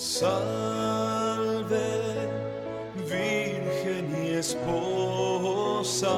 Salve, Virgen y esposa.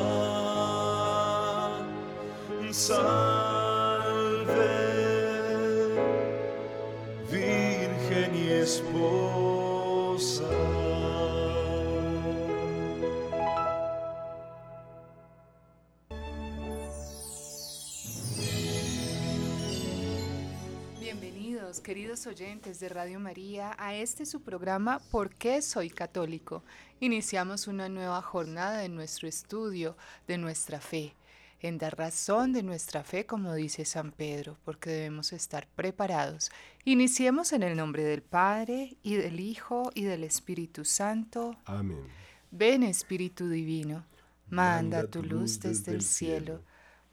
Queridos oyentes de Radio María, a este su programa ¿Por qué soy católico? Iniciamos una nueva jornada en nuestro estudio de nuestra fe, en dar razón de nuestra fe, como dice San Pedro, porque debemos estar preparados. Iniciemos en el nombre del Padre, y del Hijo, y del Espíritu Santo. Amén. Ven Espíritu Divino, manda tu luz desde el cielo.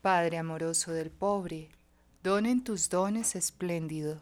Padre amoroso del pobre, donen tus dones espléndido,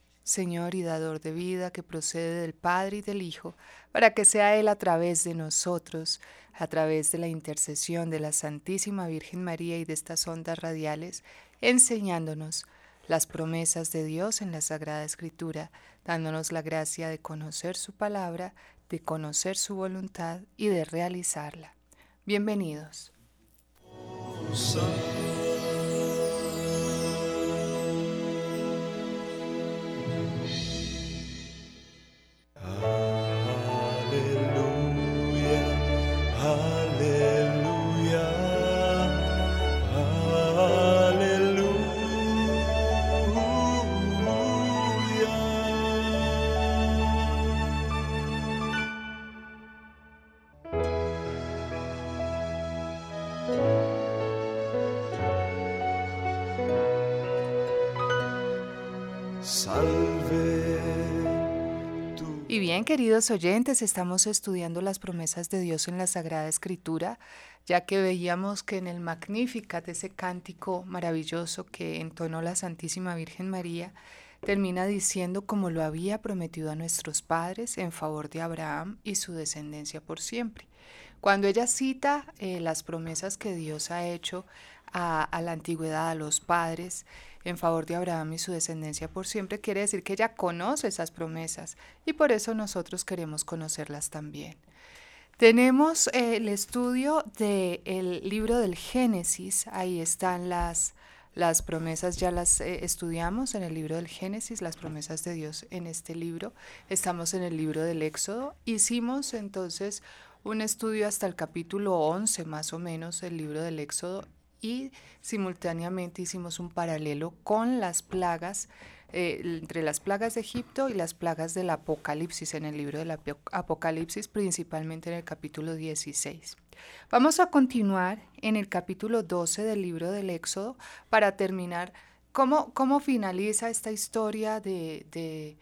Señor y dador de vida, que procede del Padre y del Hijo, para que sea Él a través de nosotros, a través de la intercesión de la Santísima Virgen María y de estas ondas radiales, enseñándonos las promesas de Dios en la Sagrada Escritura, dándonos la gracia de conocer su palabra, de conocer su voluntad y de realizarla. Bienvenidos. Queridos oyentes, estamos estudiando las promesas de Dios en la Sagrada Escritura, ya que veíamos que en el Magnificat, ese cántico maravilloso que entonó la Santísima Virgen María, termina diciendo como lo había prometido a nuestros padres en favor de Abraham y su descendencia por siempre. Cuando ella cita eh, las promesas que Dios ha hecho a, a la antigüedad, a los padres, en favor de Abraham y su descendencia por siempre, quiere decir que ella conoce esas promesas y por eso nosotros queremos conocerlas también. Tenemos eh, el estudio del libro del Génesis, ahí están las, las promesas, ya las eh, estudiamos en el libro del Génesis, las promesas de Dios en este libro. Estamos en el libro del Éxodo. Hicimos entonces un estudio hasta el capítulo 11 más o menos, el libro del Éxodo, y simultáneamente hicimos un paralelo con las plagas, eh, entre las plagas de Egipto y las plagas del Apocalipsis, en el libro del Apo- Apocalipsis, principalmente en el capítulo 16. Vamos a continuar en el capítulo 12 del libro del Éxodo para terminar cómo, cómo finaliza esta historia de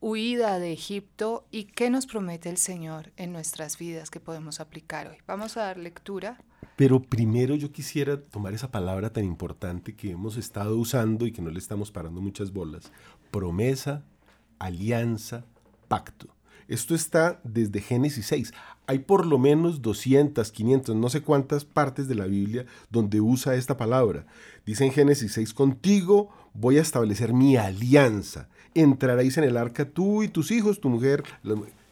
huida de Egipto y qué nos promete el Señor en nuestras vidas que podemos aplicar hoy. Vamos a dar lectura. Pero primero yo quisiera tomar esa palabra tan importante que hemos estado usando y que no le estamos parando muchas bolas. Promesa, alianza, pacto. Esto está desde Génesis 6. Hay por lo menos 200, 500, no sé cuántas partes de la Biblia donde usa esta palabra. Dice en Génesis 6, contigo voy a establecer mi alianza. Entraréis en el arca tú y tus hijos, tu mujer.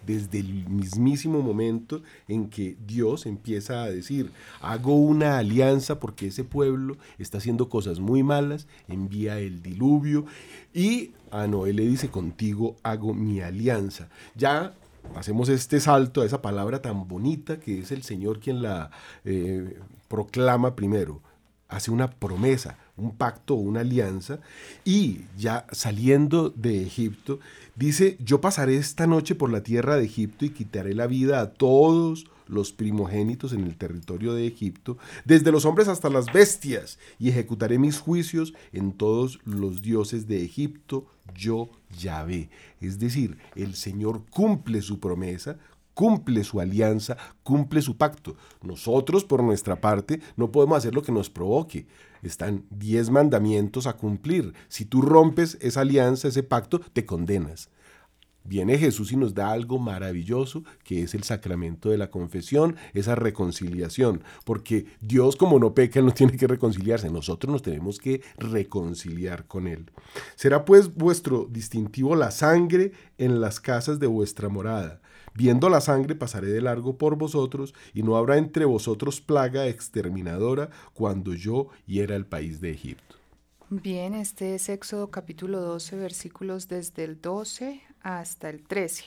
Desde el mismísimo momento en que Dios empieza a decir, hago una alianza porque ese pueblo está haciendo cosas muy malas, envía el diluvio y a Noé le dice, contigo hago mi alianza. Ya hacemos este salto a esa palabra tan bonita que es el Señor quien la eh, proclama primero. Hace una promesa, un pacto, una alianza, y ya saliendo de Egipto, dice, yo pasaré esta noche por la tierra de Egipto y quitaré la vida a todos los primogénitos en el territorio de Egipto, desde los hombres hasta las bestias, y ejecutaré mis juicios en todos los dioses de Egipto, yo Yahvé. Es decir, el Señor cumple su promesa, cumple su alianza, cumple su pacto. Nosotros, por nuestra parte, no podemos hacer lo que nos provoque. Están diez mandamientos a cumplir. Si tú rompes esa alianza, ese pacto, te condenas. Viene Jesús y nos da algo maravilloso, que es el sacramento de la confesión, esa reconciliación, porque Dios como no peca, no tiene que reconciliarse, nosotros nos tenemos que reconciliar con Él. Será pues vuestro distintivo la sangre en las casas de vuestra morada. Viendo la sangre pasaré de largo por vosotros, y no habrá entre vosotros plaga exterminadora cuando yo hiera el país de Egipto. Bien, este es Éxodo capítulo 12, versículos desde el 12 hasta el 13.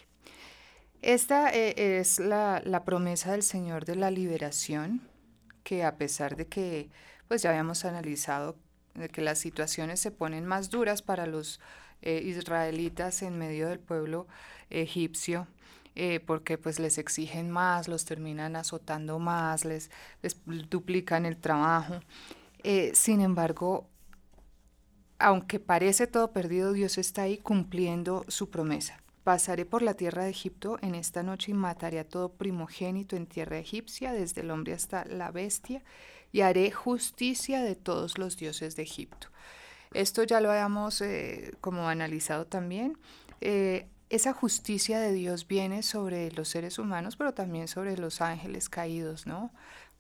Esta eh, es la, promesa del Señor de la liberación, que a pesar de que, pues ya habíamos analizado, de que las situaciones se ponen más duras para los eh, israelitas en medio del pueblo egipcio, eh, porque pues les exigen más, los terminan azotando más, les, les duplican el trabajo. sin embargo, aunque parece todo perdido, Dios está ahí cumpliendo su promesa. Pasaré por la tierra de Egipto en esta noche y mataré a todo primogénito en tierra egipcia, desde el hombre hasta la bestia, y haré justicia de todos los dioses de Egipto. Esto ya lo habíamos eh, como analizado también. Eh, esa justicia de Dios viene sobre los seres humanos, pero también sobre los ángeles caídos, ¿no?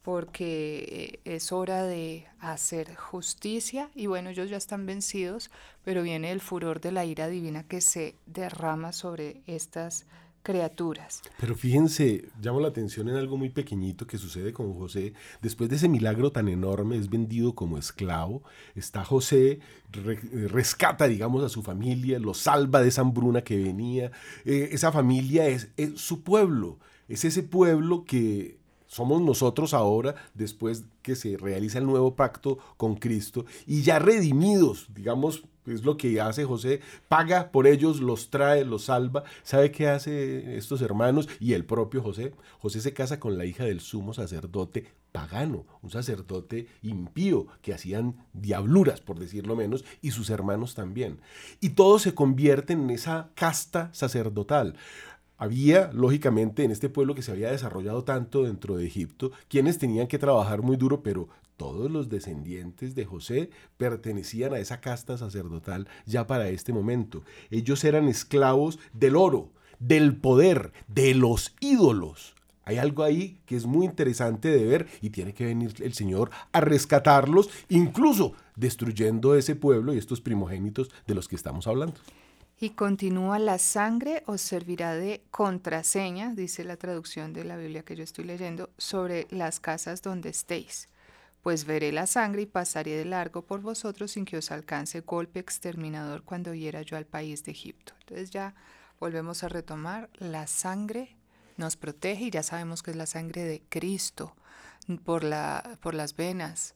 porque eh, es hora de hacer justicia y bueno, ellos ya están vencidos, pero viene el furor de la ira divina que se derrama sobre estas criaturas. Pero fíjense, llamo la atención en algo muy pequeñito que sucede con José. Después de ese milagro tan enorme, es vendido como esclavo. Está José, rescata, digamos, a su familia, lo salva de esa hambruna que venía. Eh, esa familia es su pueblo, es ese pueblo que somos nosotros ahora, después que se realiza el nuevo pacto con Cristo, y ya redimidos, digamos, es lo que hace José, paga por ellos, los trae, los salva. ¿Sabe qué hace estos hermanos y el propio José? José se casa con la hija del sumo sacerdote pagano, un sacerdote impío, que hacían diabluras, por decirlo menos, y sus hermanos también. Y todos se convierten en esa casta sacerdotal. Había, lógicamente, en este pueblo que se había desarrollado tanto dentro de Egipto, quienes tenían que trabajar muy duro, pero todos los descendientes de José pertenecían a esa casta sacerdotal ya para este momento. Ellos eran esclavos del oro, del poder, de los ídolos. Hay algo ahí que es muy interesante de ver y tiene que venir el Señor a rescatarlos, incluso destruyendo ese pueblo y estos primogénitos de los que estamos hablando. Y continúa, la sangre os servirá de contraseña, dice la traducción de la Biblia que yo estoy leyendo, sobre las casas donde estéis. Pues veré la sangre y pasaré de largo por vosotros sin que os alcance golpe exterminador cuando hiera yo al país de Egipto. Entonces ya volvemos a retomar, la sangre nos protege y ya sabemos que es la sangre de Cristo por, la, por las venas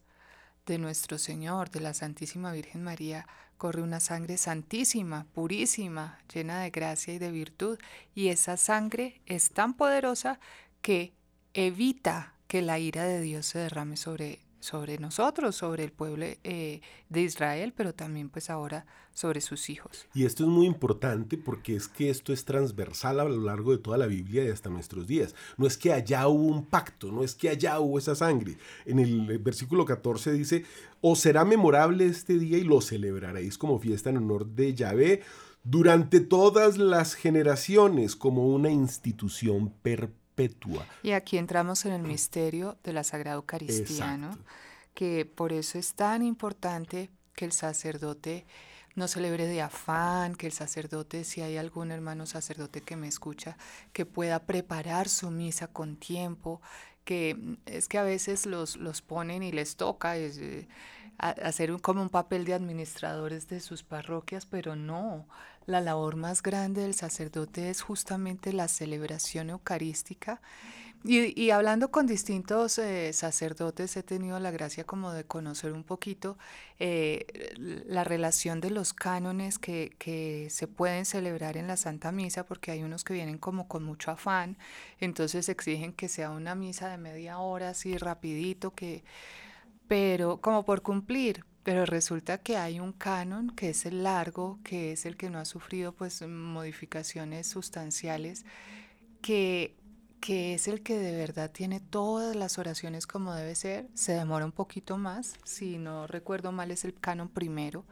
de nuestro Señor, de la Santísima Virgen María corre una sangre santísima, purísima, llena de gracia y de virtud, y esa sangre es tan poderosa que evita que la ira de Dios se derrame sobre, sobre nosotros, sobre el pueblo eh, de Israel, pero también pues ahora sobre sus hijos. Y esto es muy importante porque es que esto es transversal a lo largo de toda la Biblia y hasta nuestros días. No es que allá hubo un pacto, no es que allá hubo esa sangre. En el versículo 14 dice, os será memorable este día y lo celebraréis como fiesta en honor de Yahvé durante todas las generaciones como una institución perpetua. Y aquí entramos en el misterio de la Sagrada Eucaristía, ¿no? que por eso es tan importante que el sacerdote no celebre de afán, que el sacerdote, si hay algún hermano sacerdote que me escucha, que pueda preparar su misa con tiempo, que mm, es que a veces los, los ponen y les toca eh, hacer como un papel de administradores de sus parroquias, pero no, la labor más grande del sacerdote es justamente la celebración eucarística. Y, hablando con distintos eh, sacerdotes he tenido la gracia como de conocer un poquito eh, la relación de los cánones que, que, se pueden celebrar en la Santa Misa, porque hay unos que vienen como con mucho afán, entonces exigen que sea una misa de media hora, así rapidito, que, pero como por cumplir, pero resulta que hay un canon que es el largo, que es el que no ha sufrido pues modificaciones sustanciales, que, que es el que de verdad tiene todas las oraciones como debe ser. Se demora un poquito más, si no recuerdo mal es el canon primero,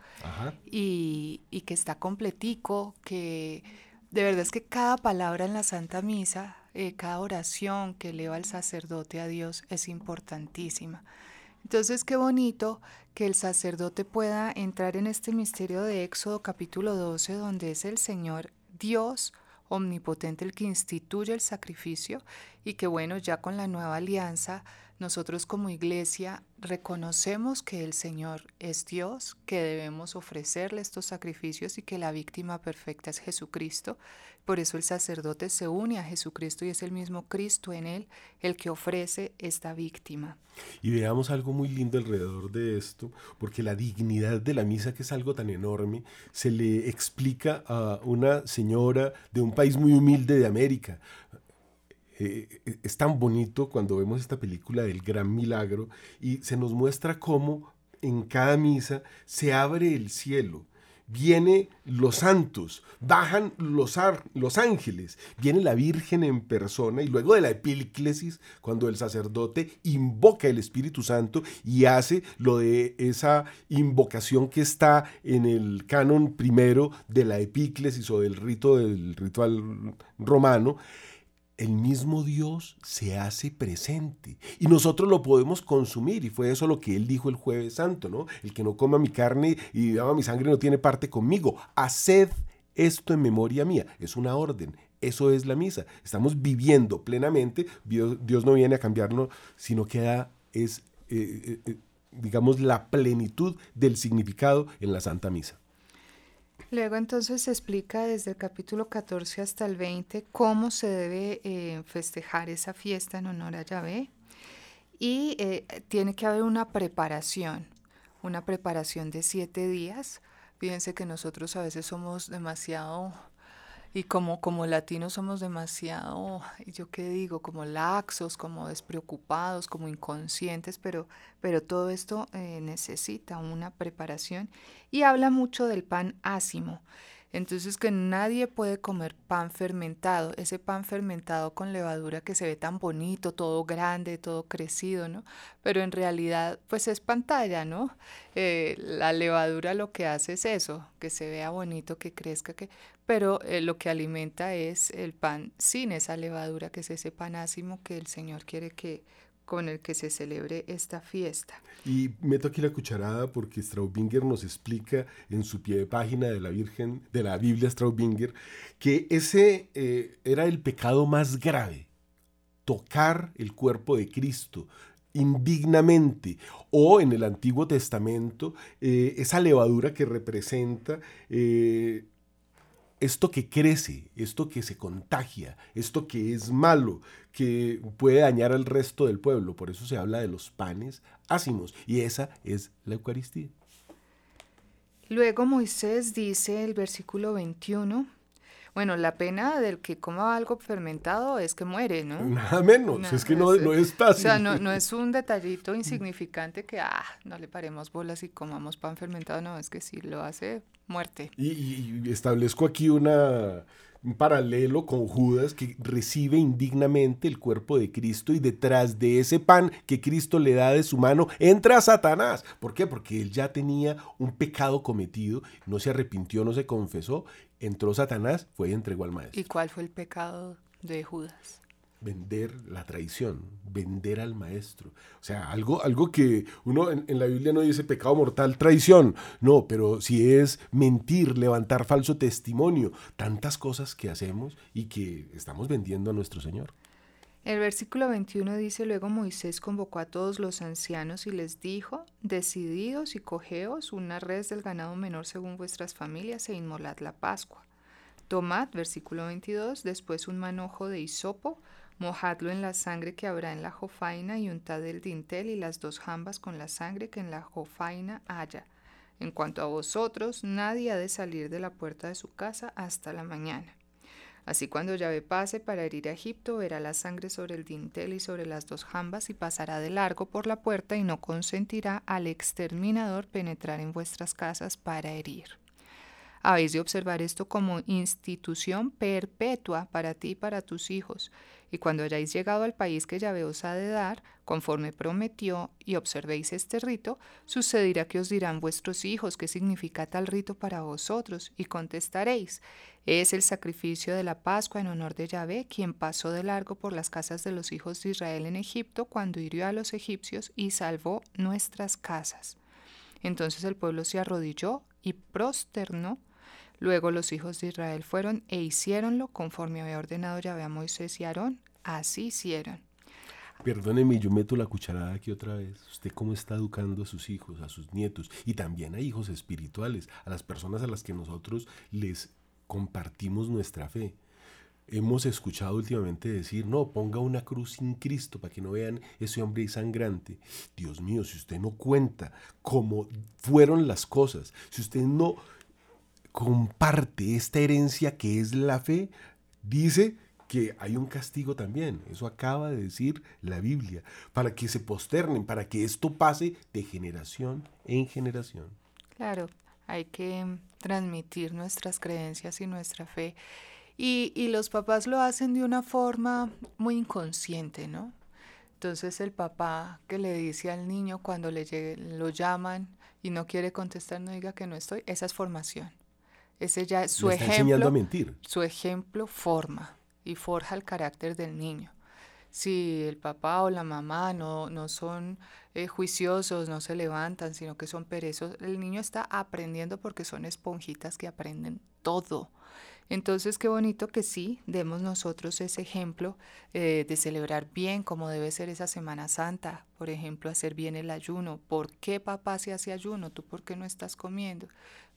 Y, y que está completico, que de verdad es que cada palabra en la Santa Misa, eh, cada oración que eleva el sacerdote a Dios es importantísima. Entonces, qué bonito que el sacerdote pueda entrar en este misterio de Éxodo capítulo 12, donde es el Señor Dios omnipotente el que instituye el sacrificio y que bueno, ya con la nueva alianza, nosotros como iglesia reconocemos que el Señor es Dios, que debemos ofrecerle estos sacrificios y que la víctima perfecta es Jesucristo por eso el sacerdote se une a Jesucristo y es el mismo Cristo en él el que ofrece esta víctima. Y veamos algo muy lindo alrededor de esto, porque la dignidad de la misa, que es algo tan enorme, se le explica a una señora de un país muy humilde de América. Eh, es tan bonito cuando vemos esta película del gran milagro y se nos muestra cómo en cada misa se abre el cielo. Viene los santos, bajan los, los, ángeles, viene la Virgen en persona y luego de la epíclesis, cuando el sacerdote invoca el Espíritu Santo y hace lo de esa invocación que está en el canon primero de la epíclesis o del rito del ritual romano, el mismo Dios se hace presente y nosotros lo podemos consumir y fue eso lo que él dijo el jueves santo, ¿no? El que no coma mi carne y beba mi sangre no tiene parte conmigo. Haced esto en memoria mía. Es una orden. Eso es la misa. Estamos viviendo plenamente. Dios, no viene a cambiarnos, sino que da, es, eh, eh, eh, digamos, la plenitud del significado en la Santa Misa. Luego entonces se explica desde el capítulo 14 hasta el 20 cómo se debe eh, festejar esa fiesta en honor a Yahvé y eh, tiene que haber una preparación, una preparación de siete días. Fíjense que nosotros a veces somos demasiado y como, como latinos somos demasiado, yo qué digo, como laxos, como despreocupados, como inconscientes, pero, pero todo esto eh, necesita una preparación y habla mucho del pan ácimo. Entonces que nadie puede comer pan fermentado, ese pan fermentado con levadura que se ve tan bonito, todo grande, todo crecido, ¿no? Pero en realidad pues es pantalla, ¿no? Eh, la levadura lo que hace es eso, que se vea bonito, que crezca, que... pero eh, lo que alimenta es el pan sin esa levadura, que es ese pan ácimo que el Señor quiere que con el que se celebre esta fiesta. Y meto aquí la cucharada porque Straubinger nos explica en su pie de página de la Virgen, de la Biblia Straubinger, que ese eh, era el pecado más grave, tocar el cuerpo de Cristo indignamente o en el Antiguo Testamento eh, esa levadura que representa eh, esto que crece, esto que se contagia, esto que es malo, que puede dañar al resto del pueblo. Por eso se habla de los panes ácimos y esa es la Eucaristía. Luego Moisés dice el versículo 21, bueno, la pena del que coma algo fermentado es que muere, ¿no? Nada menos, es que no, no, es fácil. O sea, no, no, es un detallito insignificante que, ah, no le paremos bolas y comamos pan fermentado, no, es que si lo hace, muerte. Y, establezco aquí una, un paralelo con Judas que recibe indignamente el cuerpo de Cristo y detrás de ese pan que Cristo le da de su mano entra Satanás. ¿Por qué? Porque él ya tenía un pecado cometido, no se arrepintió, no se confesó entró Satanás, fue y entregó al maestro. ¿Y cuál fue el pecado de Judas? Vender la traición, vender al maestro. O sea, algo, algo que uno en, la Biblia no dice pecado mortal, traición. No, pero si es mentir, levantar falso testimonio, tantas cosas que hacemos y que estamos vendiendo a nuestro Señor. El versículo 21 dice, luego Moisés convocó a todos los ancianos y les dijo, decididos y cogeos una res del ganado menor según vuestras familias e inmolad la Pascua. Tomad, versículo 22, después un manojo de hisopo, mojadlo en la sangre que habrá en la jofaina y untad el dintel y las dos jambas con la sangre que en la jofaina haya. En cuanto a vosotros, nadie ha de salir de la puerta de su casa hasta la mañana. Así cuando Yahvé pase para herir a Egipto, verá la sangre sobre el dintel y sobre las dos jambas y pasará de largo por la puerta y no consentirá al exterminador penetrar en vuestras casas para herir. Habéis de observar esto como institución perpetua para ti y para tus hijos, y cuando hayáis llegado al país que Yahvé os ha de dar, conforme prometió, y observéis este rito, sucederá que os dirán vuestros hijos qué significa tal rito para vosotros, y contestaréis, es el sacrificio de la Pascua en honor de Yahvé, quien pasó de largo por las casas de los hijos de Israel en Egipto cuando hirió a los egipcios y salvó nuestras casas. Entonces el pueblo se arrodilló y prosternó Luego los hijos de Israel fueron e hicieronlo conforme había ordenado Yahvé a Moisés y Aarón. Así hicieron. Perdóneme, yo meto la cucharada aquí otra vez. ¿Usted cómo está educando a sus hijos, a sus nietos y también a hijos espirituales, a las personas a las que nosotros les compartimos nuestra fe? Hemos escuchado últimamente decir, no, ponga una cruz sin Cristo para que no vean ese hombre sangrante. Dios mío, si usted no cuenta cómo fueron las cosas, si usted no comparte esta herencia que es la fe, dice que hay un castigo también. Eso acaba de decir la Biblia, para que se posternen, para que esto pase de generación en generación. Claro, hay que transmitir nuestras creencias y nuestra fe. Y, y los papás lo hacen de una forma muy inconsciente, ¿no? Entonces el papá que le dice al niño cuando le llegue, lo llaman y no quiere contestar, no diga que no estoy, esa es formación. Ese ya su ejemplo. a mentir. Su ejemplo forma y forja el carácter del niño. Si el papá o la mamá no, no son eh, juiciosos, no se levantan, sino que son perezos, el niño está aprendiendo porque son esponjitas que aprenden todo. Entonces, qué bonito que sí, demos nosotros ese ejemplo eh, de celebrar bien como debe ser esa Semana Santa, por ejemplo, hacer bien el ayuno. ¿Por qué papá se hace ayuno? ¿Tú por qué no estás comiendo?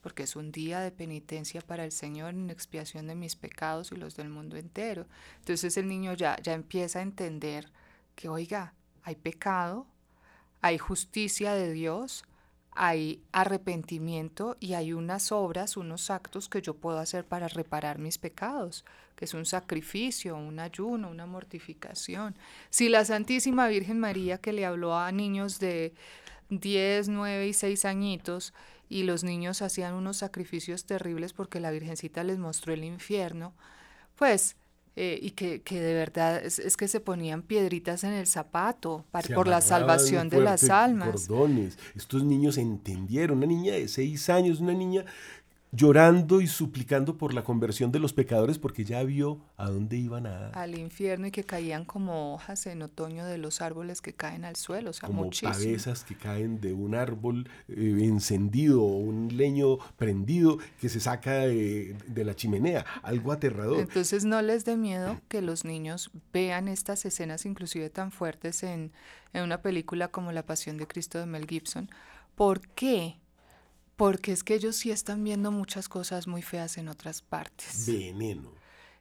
Porque es un día de penitencia para el Señor en expiación de mis pecados y los del mundo entero. Entonces el niño ya, ya empieza a entender que, oiga, hay pecado, hay justicia de Dios, hay arrepentimiento y hay unas obras, unos actos que yo puedo hacer para reparar mis pecados, que es un sacrificio, un ayuno, una mortificación. Si la Santísima Virgen María que le habló a niños de 10, 9 y 6 añitos y los niños hacían unos sacrificios terribles porque la Virgencita les mostró el infierno, pues eh, y que, que, de verdad es, que se ponían piedritas en el zapato para, por la salvación de las almas. Cordones. Estos niños entendieron, una niña de seis años, una niña llorando y suplicando por la conversión de los pecadores porque ya vio a dónde iban a al infierno y que caían como hojas en otoño de los árboles que caen al suelo, o sea, como muchísimo. que caen de un árbol eh, encendido o un leño prendido que se saca de, de, la chimenea, algo aterrador. Entonces no les dé miedo que los niños vean estas escenas inclusive tan fuertes en, en una película como La Pasión de Cristo de Mel Gibson. ¿Por qué? Porque es que ellos sí están viendo muchas cosas muy feas en otras partes. Veneno.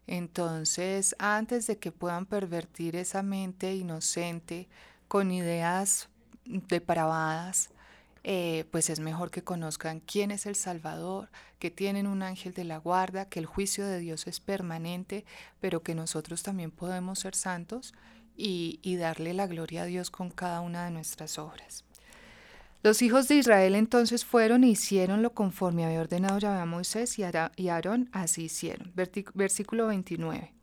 Entonces, antes de que puedan pervertir esa mente inocente con ideas depravadas, eh, pues es mejor que conozcan quién es el Salvador, que tienen un ángel de la guarda, que el juicio de Dios es permanente, pero que nosotros también podemos ser santos y, y darle la gloria a Dios con cada una de nuestras obras. Los hijos de Israel entonces fueron e hicieron lo conforme había ordenado Yahvé a Moisés y Aarón, así hicieron. Versículo 29.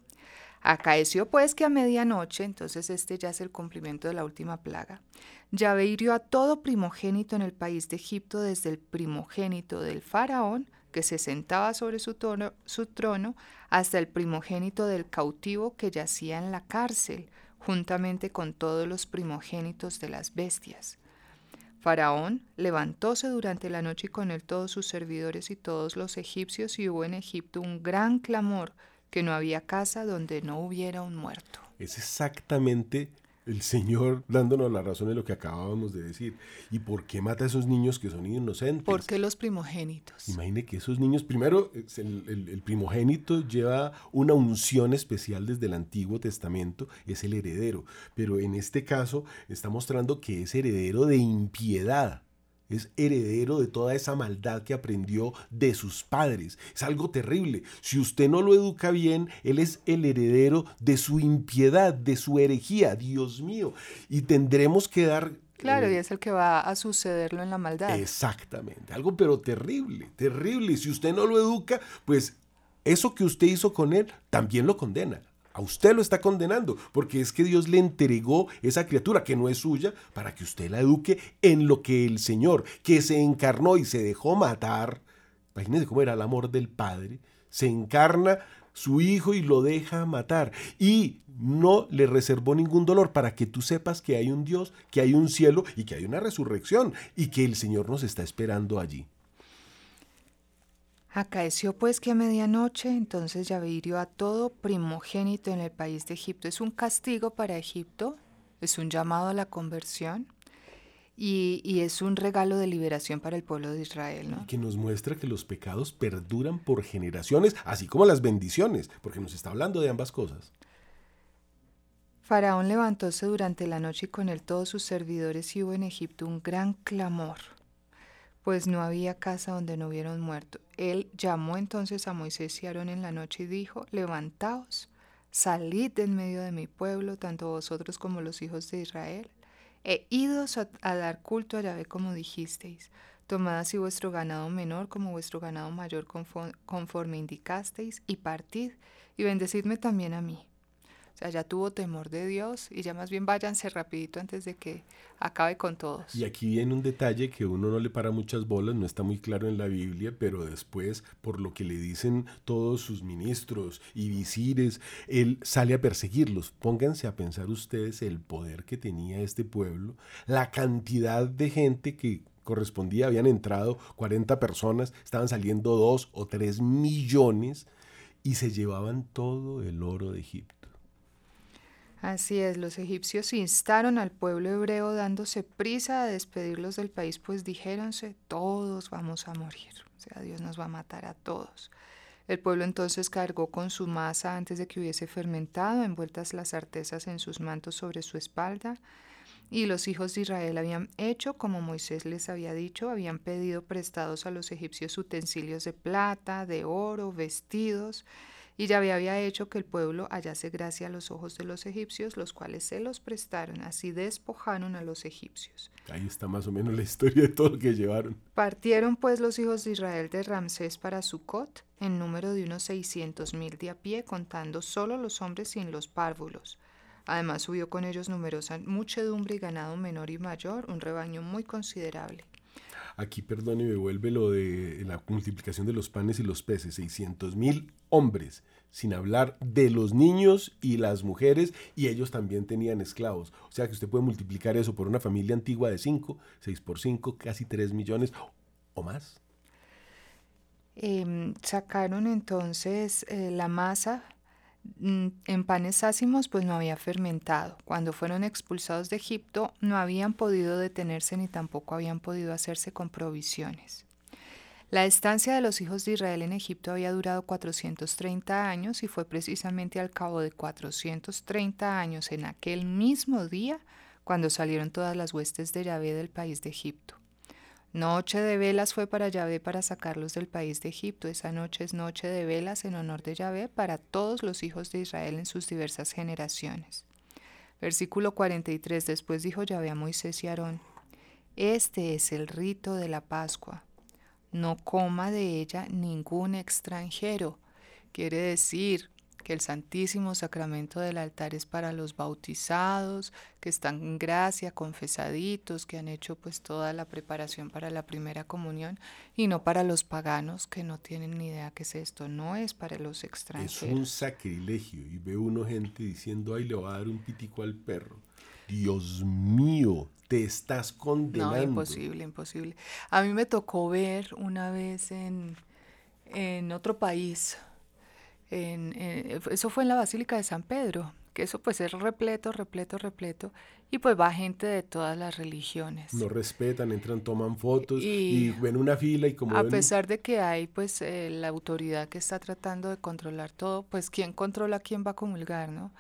Acaeció pues que a medianoche, entonces este ya es el cumplimiento de la última plaga, Yahvé hirió a todo primogénito en el país de Egipto, desde el primogénito del faraón, que se sentaba sobre su, su trono, hasta el primogénito del cautivo que yacía en la cárcel, juntamente con todos los primogénitos de las bestias. Faraón levantóse durante la noche y con él todos sus servidores y todos los egipcios y hubo en Egipto un gran clamor que no había casa donde no hubiera un muerto. Es exactamente el Señor dándonos la razón de lo que acabábamos de decir. ¿Y por qué mata a esos niños que son inocentes? ¿Por qué los primogénitos? Imagine que esos niños, primero, el, el, el, primogénito lleva una unción especial desde el Antiguo Testamento, es el heredero, pero en este caso está mostrando que es heredero de impiedad es heredero de toda esa maldad que aprendió de sus padres. Es algo terrible. Si usted no lo educa bien, él es el heredero de su impiedad, de su herejía. Dios mío. Y tendremos que dar Claro, y es el que va a sucederlo en la maldad. Exactamente, algo pero terrible, terrible. Si usted no lo educa, pues eso que usted hizo con él también lo condena. A usted lo está condenando, porque es que Dios le entregó esa criatura que no es suya para que usted la eduque en lo que el Señor, que se encarnó y se dejó matar, imagínense cómo era el amor del Padre, se encarna su hijo y lo deja matar. Y no le reservó ningún dolor para que tú sepas que hay un Dios, que hay un cielo y que hay una resurrección y que el Señor nos está esperando allí. Acaeció pues que a medianoche entonces Yahvé hirió a todo primogénito en el país de Egipto. Es un castigo para Egipto, es un llamado a la conversión y, y es un regalo de liberación para el pueblo de Israel. ¿no? Que nos muestra que los pecados perduran por generaciones, así como las bendiciones, porque nos está hablando de ambas cosas. Faraón levantóse durante la noche y con él todos sus servidores y hubo en Egipto un gran clamor pues no había casa donde no hubiera un muerto. Él llamó entonces a Moisés y Aarón en la noche y dijo, levantaos, salid en medio de mi pueblo, tanto vosotros como los hijos de Israel, e idos a, a dar culto a Yahvé como dijisteis. Tomad así vuestro ganado menor como vuestro ganado mayor conforme, conforme indicasteis, y partid, y bendecidme también a mí. Sea, ya tuvo temor de Dios y ya más bien váyanse rapidito antes de que acabe con todos. Y aquí viene un detalle que uno no le para muchas bolas, no está muy claro en la Biblia, pero después, por lo que le dicen todos sus ministros y visires, él sale a perseguirlos. Pónganse a pensar ustedes el poder que tenía este pueblo, la cantidad de gente que correspondía, habían entrado 40 personas, estaban saliendo 2 o 3 millones y se llevaban todo el oro de Egipto. Así es, los egipcios instaron al pueblo hebreo dándose prisa a despedirlos del país, pues dijéronse, todos vamos a morir, o sea, Dios nos va a matar a todos. El pueblo entonces cargó con su masa antes de que hubiese fermentado, envueltas las artesas en sus mantos sobre su espalda, y los hijos de Israel habían hecho como Moisés les había dicho, habían pedido prestados a los egipcios utensilios de plata, de oro, vestidos, y Yahvé había hecho que el pueblo hallase gracia a los ojos de los egipcios, los cuales se los prestaron, así despojaron a los egipcios. Ahí está más o menos la historia de todo lo que llevaron. Partieron pues los hijos de Israel de Ramsés para Sucot, en número de unos seiscientos mil de a pie, contando solo los hombres sin los párvulos. Además subió con ellos numerosa muchedumbre y ganado menor y mayor, un rebaño muy considerable. Aquí, perdón, y me vuelve lo de la multiplicación de los panes y los peces, 600 mil hombres, sin hablar de los niños y las mujeres, y ellos también tenían esclavos. O sea que usted puede multiplicar eso por una familia antigua de 5, 6 por 5, casi 3 millones o más. Eh, sacaron entonces eh, la masa en panes ácimos pues no había fermentado. Cuando fueron expulsados de Egipto no habían podido detenerse ni tampoco habían podido hacerse con provisiones. La estancia de los hijos de Israel en Egipto había durado 430 años y fue precisamente al cabo de 430 años en aquel mismo día cuando salieron todas las huestes de Yahvé del país de Egipto. Noche de velas fue para Yahvé para sacarlos del país de Egipto. Esa noche es noche de velas en honor de Yahvé para todos los hijos de Israel en sus diversas generaciones. Versículo 43. Después dijo Yahvé a Moisés y Aarón, Este es el rito de la Pascua. No coma de ella ningún extranjero. Quiere decir, que el Santísimo Sacramento del altar es para los bautizados, que están en gracia, confesaditos, que han hecho pues toda la preparación para la primera comunión y no para los paganos que no tienen ni idea qué es esto, no es para los extranjeros. Es un sacrilegio y ve uno gente diciendo, ay, le va a dar un pitico al perro. Dios mío, te estás condenando. No, imposible, imposible. A mí me tocó ver una vez en, en otro país, en, en, eso fue en la Basílica de San Pedro, que eso pues es repleto, repleto, repleto, y pues va gente de todas las religiones. No respetan, entran, toman fotos y, ven una fila y como... A pesar de que hay pues eh, la autoridad que está tratando de controlar todo, pues quién controla quién va a comulgar, ¿no?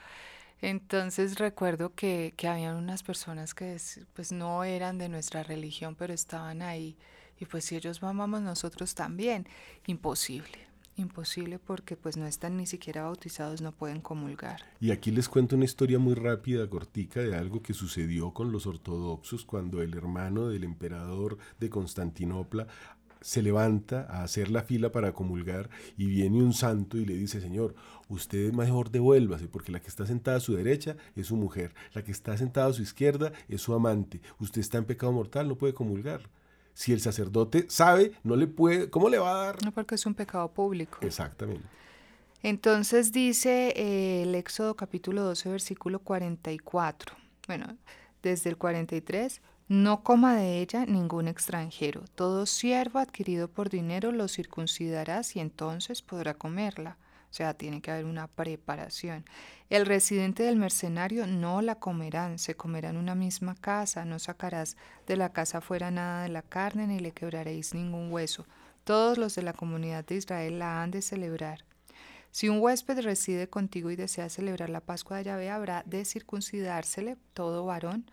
Entonces recuerdo que, que habían unas personas que pues no eran de nuestra religión, pero estaban ahí. Y pues si ellos mamamos, nosotros también. Imposible imposible porque pues no están ni siquiera bautizados, no pueden comulgar. Y aquí les cuento una historia muy rápida, cortica, de algo que sucedió con los ortodoxos cuando el hermano del emperador de Constantinopla se levanta a hacer la fila para comulgar y viene un santo y le dice, Señor, usted mejor devuélvase, porque la que está sentada a su derecha es su mujer, la que está sentada a su izquierda es su amante, usted está en pecado mortal, no puede comulgar si el sacerdote sabe, no le puede, ¿cómo le va a dar? No, porque es un pecado público. Exactamente. Entonces dice eh, el Éxodo capítulo 12, versículo 44. Bueno, desde el 43, no coma de ella ningún extranjero. Todo siervo adquirido por dinero lo circuncidarás y entonces podrá comerla. O sea, tiene que haber una preparación. El residente del mercenario no la comerán, se comerán una misma casa, no sacarás de la casa fuera nada de la carne, ni le quebraréis ningún hueso. Todos los de la comunidad de Israel la han de celebrar. Si un huésped reside contigo y desea celebrar la Pascua de Yahvé, habrá de circuncidársele todo varón,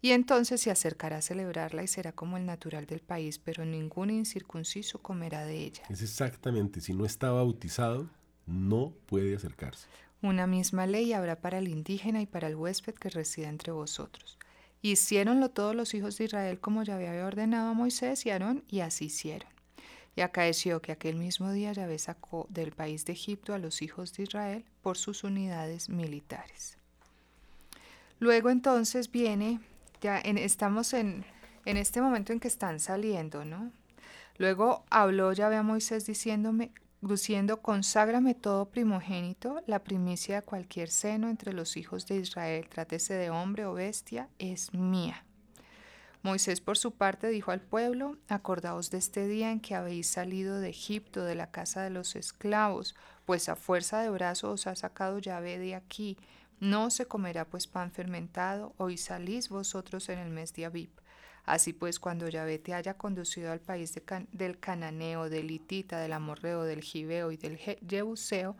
y entonces se acercará a celebrarla y será como el natural del país, pero ningún incircunciso comerá de ella. Es exactamente, si no está bautizado, no puede acercarse. Una misma ley habrá para el indígena y para el huésped que resida entre vosotros. Hiciéronlo todos los hijos de Israel como ya había ordenado a Moisés y Aarón, y así hicieron. Y acaeció que aquel mismo día Yahvé sacó del país de Egipto a los hijos de Israel por sus unidades militares. Luego entonces viene, ya estamos en, en este momento en que están saliendo, ¿no? Luego habló Yahvé a Moisés diciéndome, diciendo, conságrame todo primogénito, la primicia de cualquier seno entre los hijos de Israel, trátese de hombre o bestia, es mía. Moisés por su parte dijo al pueblo, acordaos de este día en que habéis salido de Egipto, de la casa de los esclavos, pues a fuerza de brazo os ha sacado Yahvé de aquí. No se comerá pues pan fermentado, hoy salís vosotros en el mes de Abib. Así pues, cuando Yahvé te haya conducido al país del Cananeo, del Hitita, del Amorreo, del Gibeo y del Jebuseo,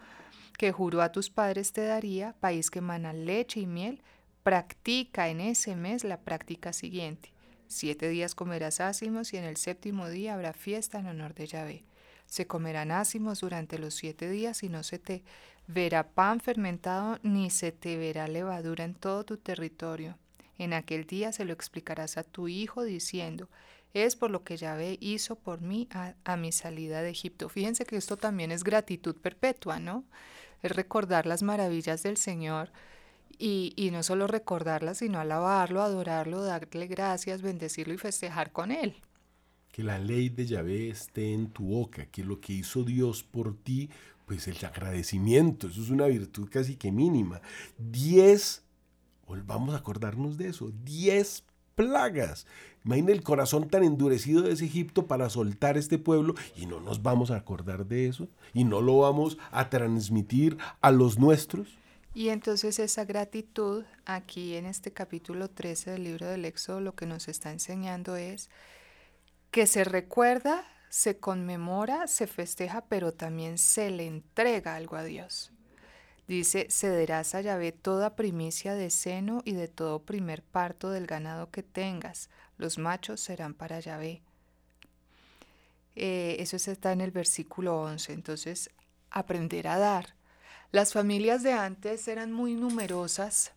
que juró a tus padres te daría, país que mana leche y miel, practica en ese mes la práctica siguiente. Siete días comerás ácimos y en el séptimo día habrá fiesta en honor de Yahvé. Se comerán ácimos durante los siete días y no se te verá pan fermentado ni se te verá levadura en todo tu territorio. En aquel día se lo explicarás a tu hijo diciendo, es por lo que Yahvé hizo por mí a, mi salida de Egipto. Fíjense que esto también es gratitud perpetua, ¿no? Es recordar las maravillas del Señor y, no solo recordarlas, sino alabarlo, adorarlo, darle gracias, bendecirlo y festejar con Él. Que la ley de Yahvé esté en tu boca, que lo que hizo Dios por ti, pues el agradecimiento, eso es una virtud casi que mínima. Diez Volvamos a acordarnos de eso. Diez plagas. Imagina el corazón tan endurecido de ese Egipto para soltar este pueblo y no nos vamos a acordar de eso y no lo vamos a transmitir a los nuestros. Y entonces esa gratitud aquí en este capítulo 13 del libro del Éxodo lo que nos está enseñando es que se recuerda, se conmemora, se festeja, pero también se le entrega algo a Dios. Dice, cederás a Yahvé toda primicia de seno y de todo primer parto del ganado que tengas. Los machos serán para Yahvé. Eh, eso está en el versículo 11. Entonces, aprender a dar. Las familias de antes eran muy numerosas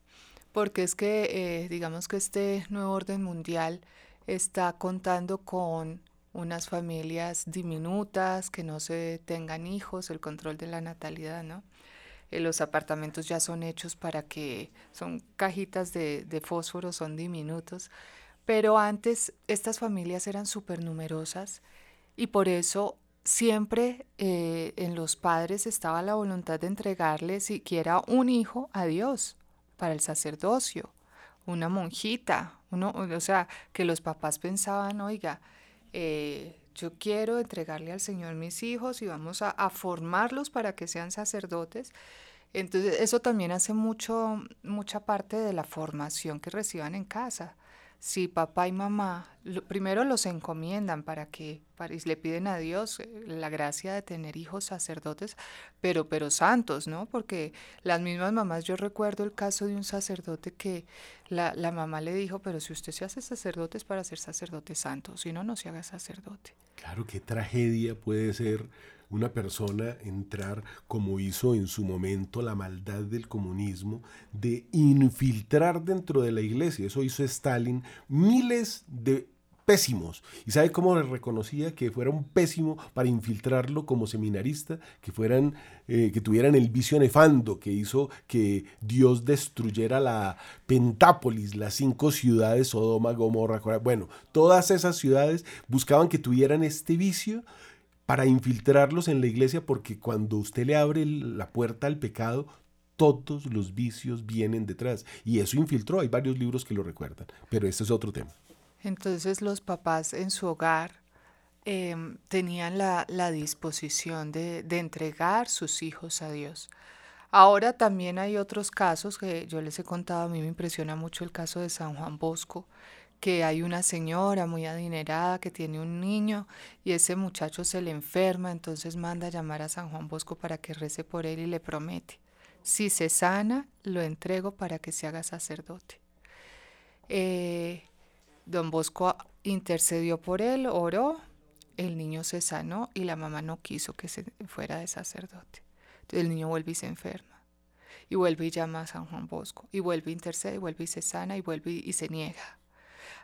porque es que, eh, digamos que este nuevo orden mundial está contando con unas familias diminutas, que no se tengan hijos, el control de la natalidad, ¿no? Eh, los apartamentos ya son hechos para que son cajitas de, fósforo, son diminutos, pero antes estas familias eran súper numerosas y por eso siempre eh, en los padres estaba la voluntad de entregarle siquiera un hijo a Dios para el sacerdocio, una monjita, uno, o sea, que los papás pensaban, oiga, eh, yo quiero entregarle al Señor mis hijos y vamos a, formarlos para que sean sacerdotes. Entonces, eso también hace mucho, mucha parte de la formación que reciban en casa. Si papá y mamá primero los encomiendan para que para, y le piden a Dios eh, la gracia de tener hijos sacerdotes, pero pero santos, ¿no? Porque las mismas mamás, yo recuerdo el caso de un sacerdote que la, la mamá le dijo, pero si usted se hace sacerdote es para ser sacerdote santo, si no, no se haga sacerdote. Claro, qué tragedia puede ser una persona entrar, como hizo en su momento la maldad del comunismo, de infiltrar dentro de la iglesia. Eso hizo Stalin miles de pésimos. ¿Y sabe cómo le reconocía que fuera un pésimo para infiltrarlo como seminarista? Que fueran, eh, que tuvieran el vicio nefando que hizo que Dios destruyera la Pentápolis, las cinco ciudades, Sodoma, Gomorra, bueno, todas esas ciudades buscaban que tuvieran este vicio para infiltrarlos en la iglesia, porque cuando usted le abre la puerta al pecado, todos los vicios vienen detrás. Y eso infiltró, hay varios libros que lo recuerdan, pero este es otro tema. Entonces los papás en su hogar em, tenían la, disposición de, de, entregar sus hijos a Dios. Ahora también hay otros casos que yo les he contado, a mí me impresiona mucho el caso de San Juan Bosco, que hay una señora muy adinerada que tiene un niño y ese muchacho se le enferma, entonces manda a llamar a San Juan Bosco para que rece por él y le promete, si se sana, lo entrego para que se haga sacerdote. Eh, don Bosco intercedió por él, oró, el niño se sanó y la mamá no quiso que se fuera de sacerdote. Entonces el niño vuelve y se enferma. Y vuelve y llama a San Juan Bosco. Y vuelve intercede, y vuelve y se sana, y vuelve y se niega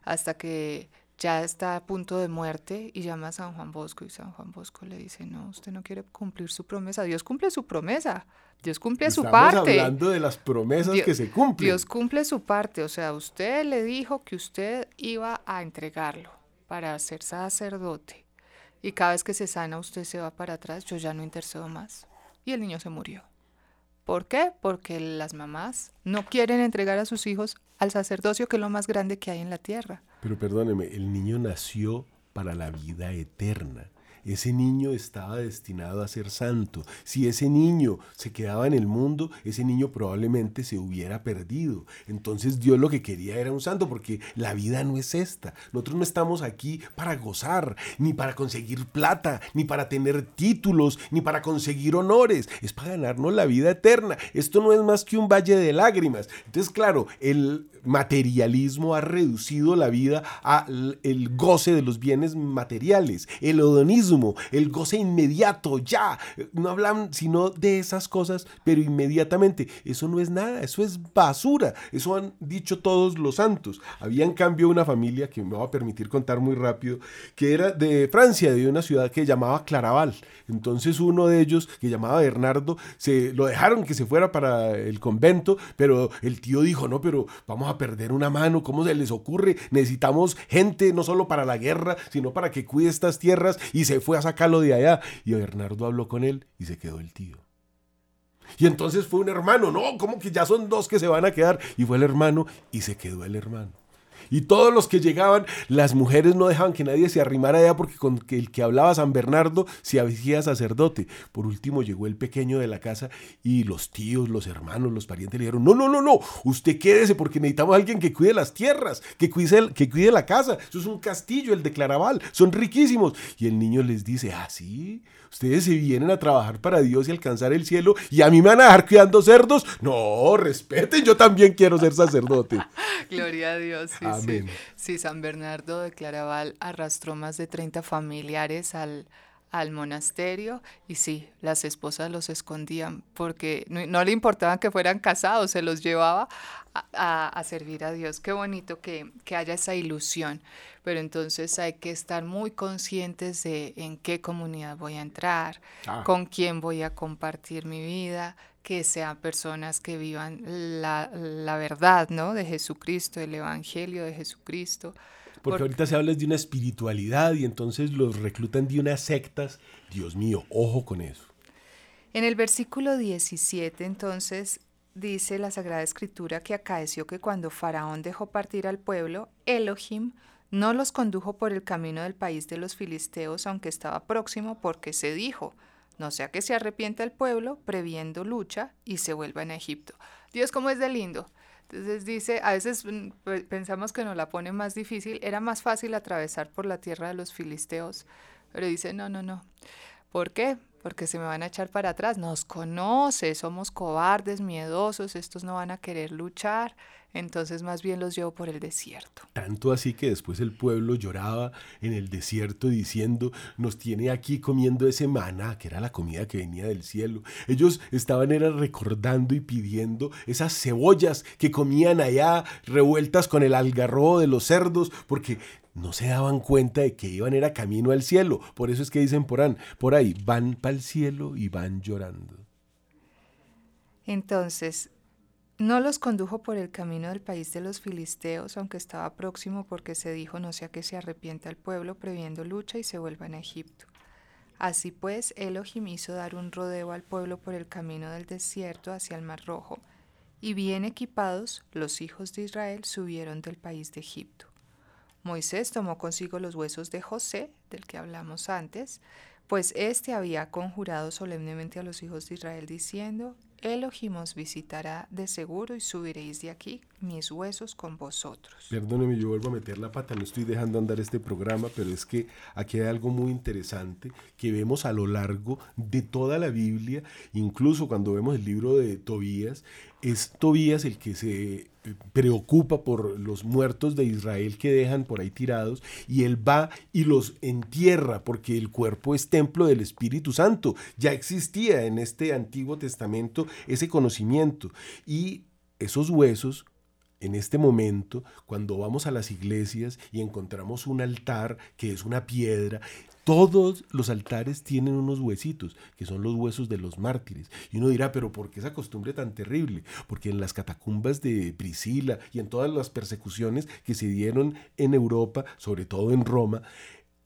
hasta que ya está a punto de muerte y llama a San Juan Bosco y San Juan Bosco le dice, no, usted no quiere cumplir su promesa, Dios cumple su promesa, Dios cumple su parte. Estamos hablando de las promesas que se cumplen. Dios cumple su parte, o sea, usted le dijo que usted iba a entregarlo para ser sacerdote y cada vez que se sana usted se va para atrás, yo ya no intercedo más. Y el niño se murió. ¿Por qué? Porque las mamás no quieren entregar a sus hijos al sacerdocio, que es lo más grande que hay en la tierra. Pero perdóneme, el niño nació para la vida eterna. Ese niño estaba destinado a ser santo. Si ese niño se quedaba en el mundo, ese niño probablemente se hubiera perdido. Entonces Dios lo que quería era un santo, porque la vida no es esta. Nosotros no estamos aquí para gozar, ni para conseguir plata, ni para tener títulos, ni para conseguir honores. Es para ganarnos la vida eterna. Esto no es más que un valle de lágrimas. Entonces, claro, el materialismo ha reducido la vida al goce de los bienes materiales, el hedonismo, el goce inmediato, ya. No hablan sino de esas cosas, pero inmediatamente. Eso no es nada, eso es basura. Eso han dicho todos los santos. Había en cambio una familia que me va a permitir contar muy rápido, que era de Francia, de una ciudad que llamaba Claraval. Entonces uno de ellos, que llamaba Bernardo, se lo dejaron que se fuera para el convento, pero el tío dijo, no, pero vamos a perder una mano, ¿cómo se les ocurre? Necesitamos gente no solo para la guerra, sino para que cuide estas tierras y se fue a sacarlo de allá. Y Bernardo habló con él y se quedó el tío. Y entonces fue un hermano, no, como que ya son dos que se van a quedar. Y fue el hermano y se quedó el hermano. Y todos los que llegaban, las mujeres no dejaban que nadie se arrimara allá porque con el que hablaba San Bernardo se hacía sacerdote. Por último llegó el pequeño de la casa y los tíos, los hermanos, los parientes le dijeron, no, no, no, no, usted quédese porque necesitamos a alguien que cuide las tierras, que cuide, que cuide la casa. Eso es un castillo, el de Claraval, son riquísimos. Y el niño les dice, ah, sí, ustedes se vienen a trabajar para Dios y alcanzar el cielo y a mí me van a dejar cuidando cerdos. No, respeten, yo también quiero ser sacerdote. Gloria a Dios. Sí, Sí. San Bernardo de Claraval arrastró más de 30 familiares al, al monasterio y sí, las esposas los escondían porque no, le importaba que fueran casados, se los llevaba a, servir a Dios. Qué bonito que, haya esa ilusión, pero entonces hay que estar muy conscientes de en qué comunidad voy a entrar, ah. con quién voy a compartir mi vida, que sean personas que vivan la, la verdad, ¿no? De Jesucristo, el Evangelio de Jesucristo. Porque ahorita se habla de una espiritualidad y entonces los reclutan de unas sectas. Dios mío, ojo con eso. En el versículo 17 entonces dice la Sagrada Escritura que acaeció que cuando Faraón dejó partir al pueblo, Elohim no los condujo por el camino del país de los filisteos, aunque estaba próximo, porque se dijo, no sea que se arrepienta el pueblo, previendo lucha y se vuelva en Egipto. Dios como es de lindo. Entonces dice, a veces mm, pensamos que nos la pone más difícil, era más fácil atravesar por la tierra de los filisteos, pero dice, no, no, no. ¿Por qué? Porque se me van a echar para atrás. Nos conoce, somos cobardes, miedosos, estos no van a querer luchar entonces más bien los llevo por el desierto. Tanto así que después el pueblo lloraba en el desierto diciendo, nos tiene aquí comiendo ese maná, que era la comida que venía del cielo. Ellos estaban era recordando y pidiendo esas cebollas que comían allá revueltas con el algarrobo de los cerdos, porque no se daban cuenta de que iban era camino al cielo. Por eso es que dicen por, por ahí, van para el cielo y van llorando. Entonces, no los condujo por el camino del país de los filisteos, aunque estaba próximo porque se dijo no sea que se arrepienta el pueblo previendo lucha y se vuelva a Egipto. Así pues, Elohim hizo dar un rodeo al pueblo por el camino del desierto hacia el Mar Rojo, y bien equipados, los hijos de Israel subieron del país de Egipto. Moisés tomó consigo los huesos de José, del que hablamos antes, pues éste había conjurado solemnemente a los hijos de Israel diciendo, Elohim os visitará de seguro y subiréis de aquí mis huesos con vosotros. Perdóneme, yo vuelvo a meter la pata, no estoy dejando andar este programa, pero es que aquí hay algo muy interesante que vemos a lo largo de toda la Biblia, incluso cuando vemos el libro de Tobías, es Tobías el que se preocupa por los muertos de Israel que dejan por ahí tirados y él va y los entierra porque el cuerpo es templo del Espíritu Santo. Ya existía en este Antiguo Testamento ese conocimiento y esos huesos en este momento, cuando vamos a las iglesias y encontramos un altar que es una piedra, todos los altares tienen unos huesitos, que son los huesos de los mártires. Y uno dirá, pero ¿por qué esa costumbre tan terrible? Porque en las catacumbas de Priscila y en todas las persecuciones que se dieron en Europa, sobre todo en Roma,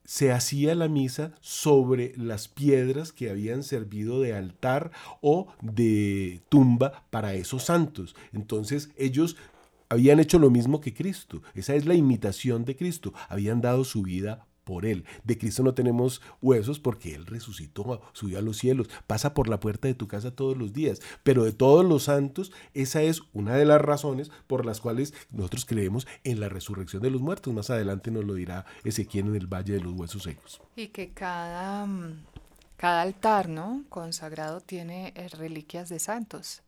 se hacía la misa sobre las piedras que habían servido de altar o de tumba para esos santos. Entonces ellos habían hecho lo mismo que Cristo. Esa es la imitación de Cristo. Habían dado su vida por Él. De Cristo no tenemos huesos porque Él resucitó, subió a los cielos, pasa por la puerta de tu casa todos los días. Pero de todos los santos, esa es una de las razones por las cuales nosotros creemos en la resurrección de los muertos. Más adelante nos lo dirá Ezequiel en el Valle de los Huesos Secos. Y que cada, mm, cada altar ¿no? consagrado tiene eh, reliquias de santos.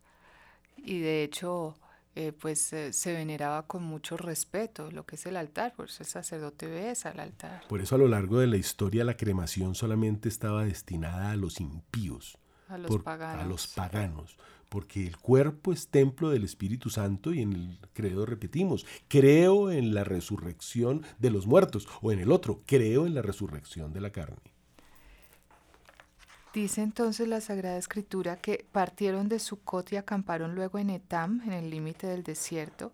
Y de hecho eh, pues eh, se veneraba con mucho respeto lo que es el altar, por eso el sacerdote besa al altar. Por eso a lo largo de la historia la cremación solamente estaba destinada a los impíos, a los paganos. A los paganos porque el cuerpo es templo del Espíritu Santo y en el credo repetimos, creo en la resurrección de los muertos, o en el otro, creo en la resurrección de la carne. Dice entonces la Sagrada Escritura que partieron de Sucot y acamparon luego en Etam, en el límite del desierto.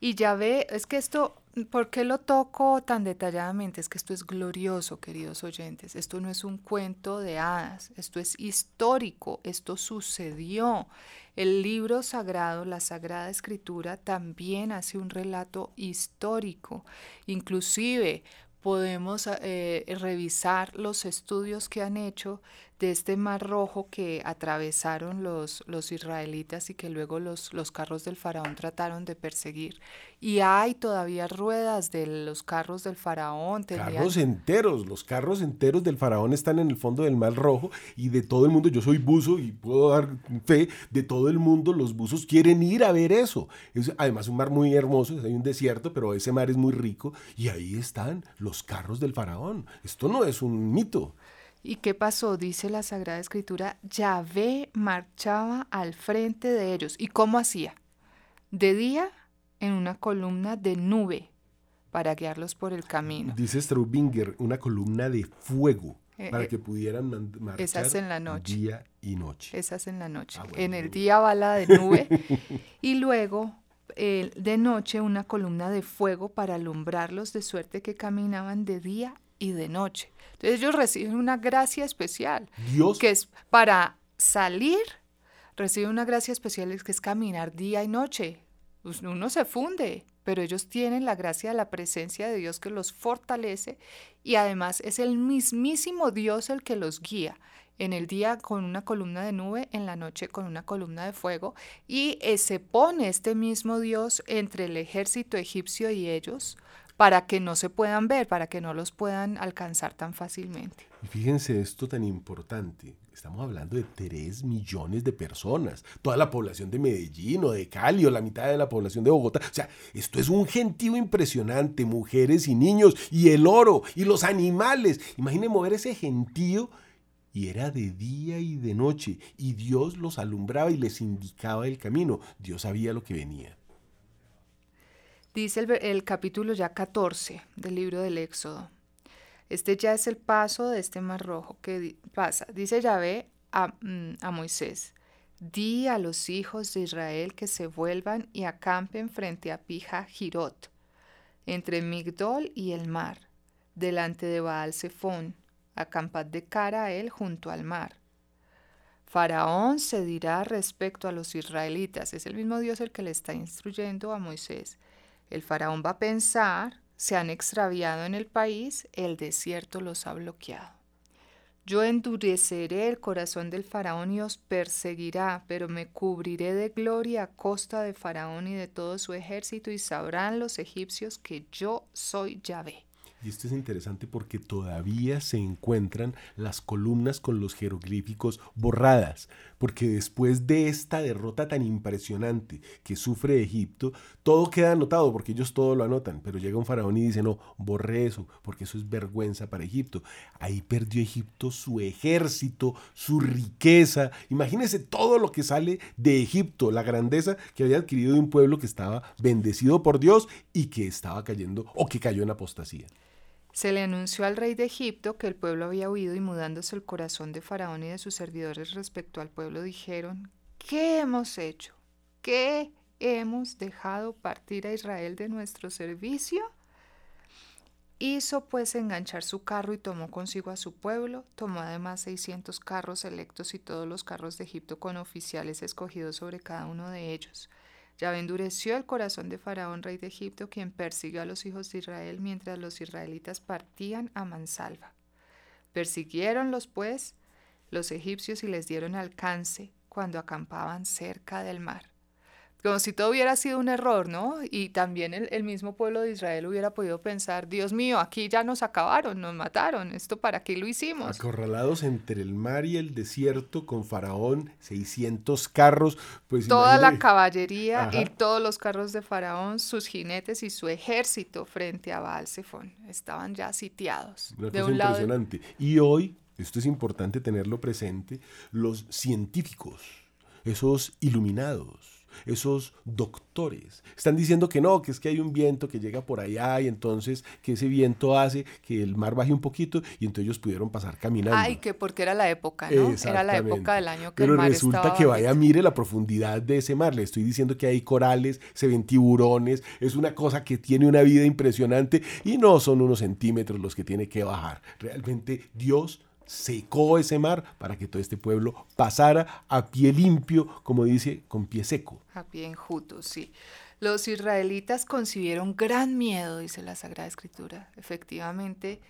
Y ya ve, es que esto, ¿por qué lo toco tan detalladamente? Es que esto es glorioso, queridos oyentes. Esto no es un cuento de hadas, esto es histórico, esto sucedió. El libro sagrado, la Sagrada Escritura, también hace un relato histórico. Inclusive podemos eh, revisar los estudios que han hecho de este mar rojo que atravesaron los, los israelitas y que luego los, los carros del faraón trataron de perseguir. Y hay todavía ruedas de los carros del faraón. Carros enteros, los carros enteros del faraón están en el fondo del mar rojo y de todo el mundo, yo soy buzo y puedo dar fe, de todo el mundo los buzos quieren ir a ver eso. Es además un mar muy hermoso, hay un desierto, pero ese mar es muy rico y ahí están los carros del faraón. Esto no es un mito. ¿Y qué pasó? Dice la Sagrada Escritura, Yahvé marchaba al frente de ellos. ¿Y cómo hacía? De día en una columna de nube para guiarlos por el camino. Dice Straubinger, una columna de fuego eh, para eh, que pudieran marchar esas en la noche. día y noche. Esas en la noche. Ah, en el día va la de nube y luego de noche una columna de fuego para alumbrarlos de suerte que caminaban de día y de noche. Entonces ellos reciben una gracia especial, Dios. que es para salir, reciben una gracia especial que es caminar día y noche. Pues, uno se funde, pero ellos tienen la gracia de la presencia de Dios que los fortalece y además es el mismísimo Dios el que los guía. en el día con una columna de nube, en la noche con una columna de fuego, y eh, se pone este mismo Dios entre el ejército egipcio y ellos para que no se puedan ver, para que no los puedan alcanzar tan fácilmente. Y fíjense esto tan importante. Estamos hablando de 3 millones de personas, toda la población de Medellín o de Cali o la mitad de la población de Bogotá. O sea, esto es un gentío impresionante, mujeres y niños y el oro y los animales. Imaginen mover ese gentío y era de día y de noche, y Dios los alumbraba y les indicaba el camino. Dios sabía lo que venía. Dice el, capítulo ya 14 del libro del Éxodo. Este ya es el paso de este mar rojo que pasa. Dice Yahvé a, mm, a Moisés, di a los hijos de Israel que se vuelvan y acampen frente a Pija Girot, entre Migdol y el mar, delante de Baal Zephón acampad de cara a él junto al mar. Faraón se dirá respecto a los israelitas, es el mismo Dios el que le está instruyendo a Moisés. El faraón va a pensar, se han extraviado en el país, el desierto los ha bloqueado. Yo endureceré el corazón del faraón y os perseguirá, pero me cubriré de gloria a costa de faraón y de todo su ejército, y sabrán los egipcios que yo soy Yahvé. Y esto es interesante porque todavía se encuentran las columnas con los jeroglíficos borradas, porque después de esta derrota tan impresionante que sufre Egipto, todo queda anotado, porque ellos todo lo anotan, pero llega un faraón y dice, no, borre eso, porque eso es vergüenza para Egipto. Ahí perdió Egipto su ejército, su riqueza. Imagínense todo lo que sale de Egipto, la grandeza que había adquirido de un pueblo que estaba bendecido por Dios y que estaba cayendo o que cayó en apostasía. Se le anunció al rey de Egipto que el pueblo había huido y mudándose el corazón de Faraón y de sus servidores respecto al pueblo dijeron, ¿qué hemos hecho? ¿Qué hemos dejado partir a Israel de nuestro servicio? Hizo pues enganchar su carro y tomó consigo a su pueblo, tomó además seiscientos carros electos y todos los carros de Egipto con oficiales escogidos sobre cada uno de ellos. Ya endureció el corazón de Faraón, rey de Egipto, quien persiguió a los hijos de Israel mientras los israelitas partían a mansalva. Persiguieronlos, pues, los egipcios y les dieron alcance cuando acampaban cerca del mar como si todo hubiera sido un error, ¿no? Y también el, mismo pueblo de Israel hubiera podido pensar, Dios mío, aquí ya nos acabaron, nos mataron, ¿esto para qué lo hicimos? Acorralados entre el mar y el desierto con Faraón, 600 carros, pues... Toda la caballería y todos los carros de Faraón, sus jinetes y su ejército frente a Baal Zephón, estaban ya sitiados. de un impresionante. Y hoy, esto es importante tenerlo presente, los científicos, esos iluminados, esos doctores. Están diciendo que no, que es que hay un viento que llega por allá y entonces que ese viento hace que el mar baje un poquito y entonces ellos pudieron pasar caminando. Ay, que porque era la época, ¿no? Era la época del año que Pero el mar resulta que vaya, mire la profundidad de ese mar. Le estoy diciendo que hay corales, se ven tiburones, es una cosa que tiene una vida impresionante y no son unos centímetros los que tiene que bajar. Realmente Dios secó ese mar para que todo este pueblo pasara a pie limpio, como dice, con pie seco. A pie enjuto, sí. Los israelitas concibieron gran miedo, dice la Sagrada Escritura. Efectivamente,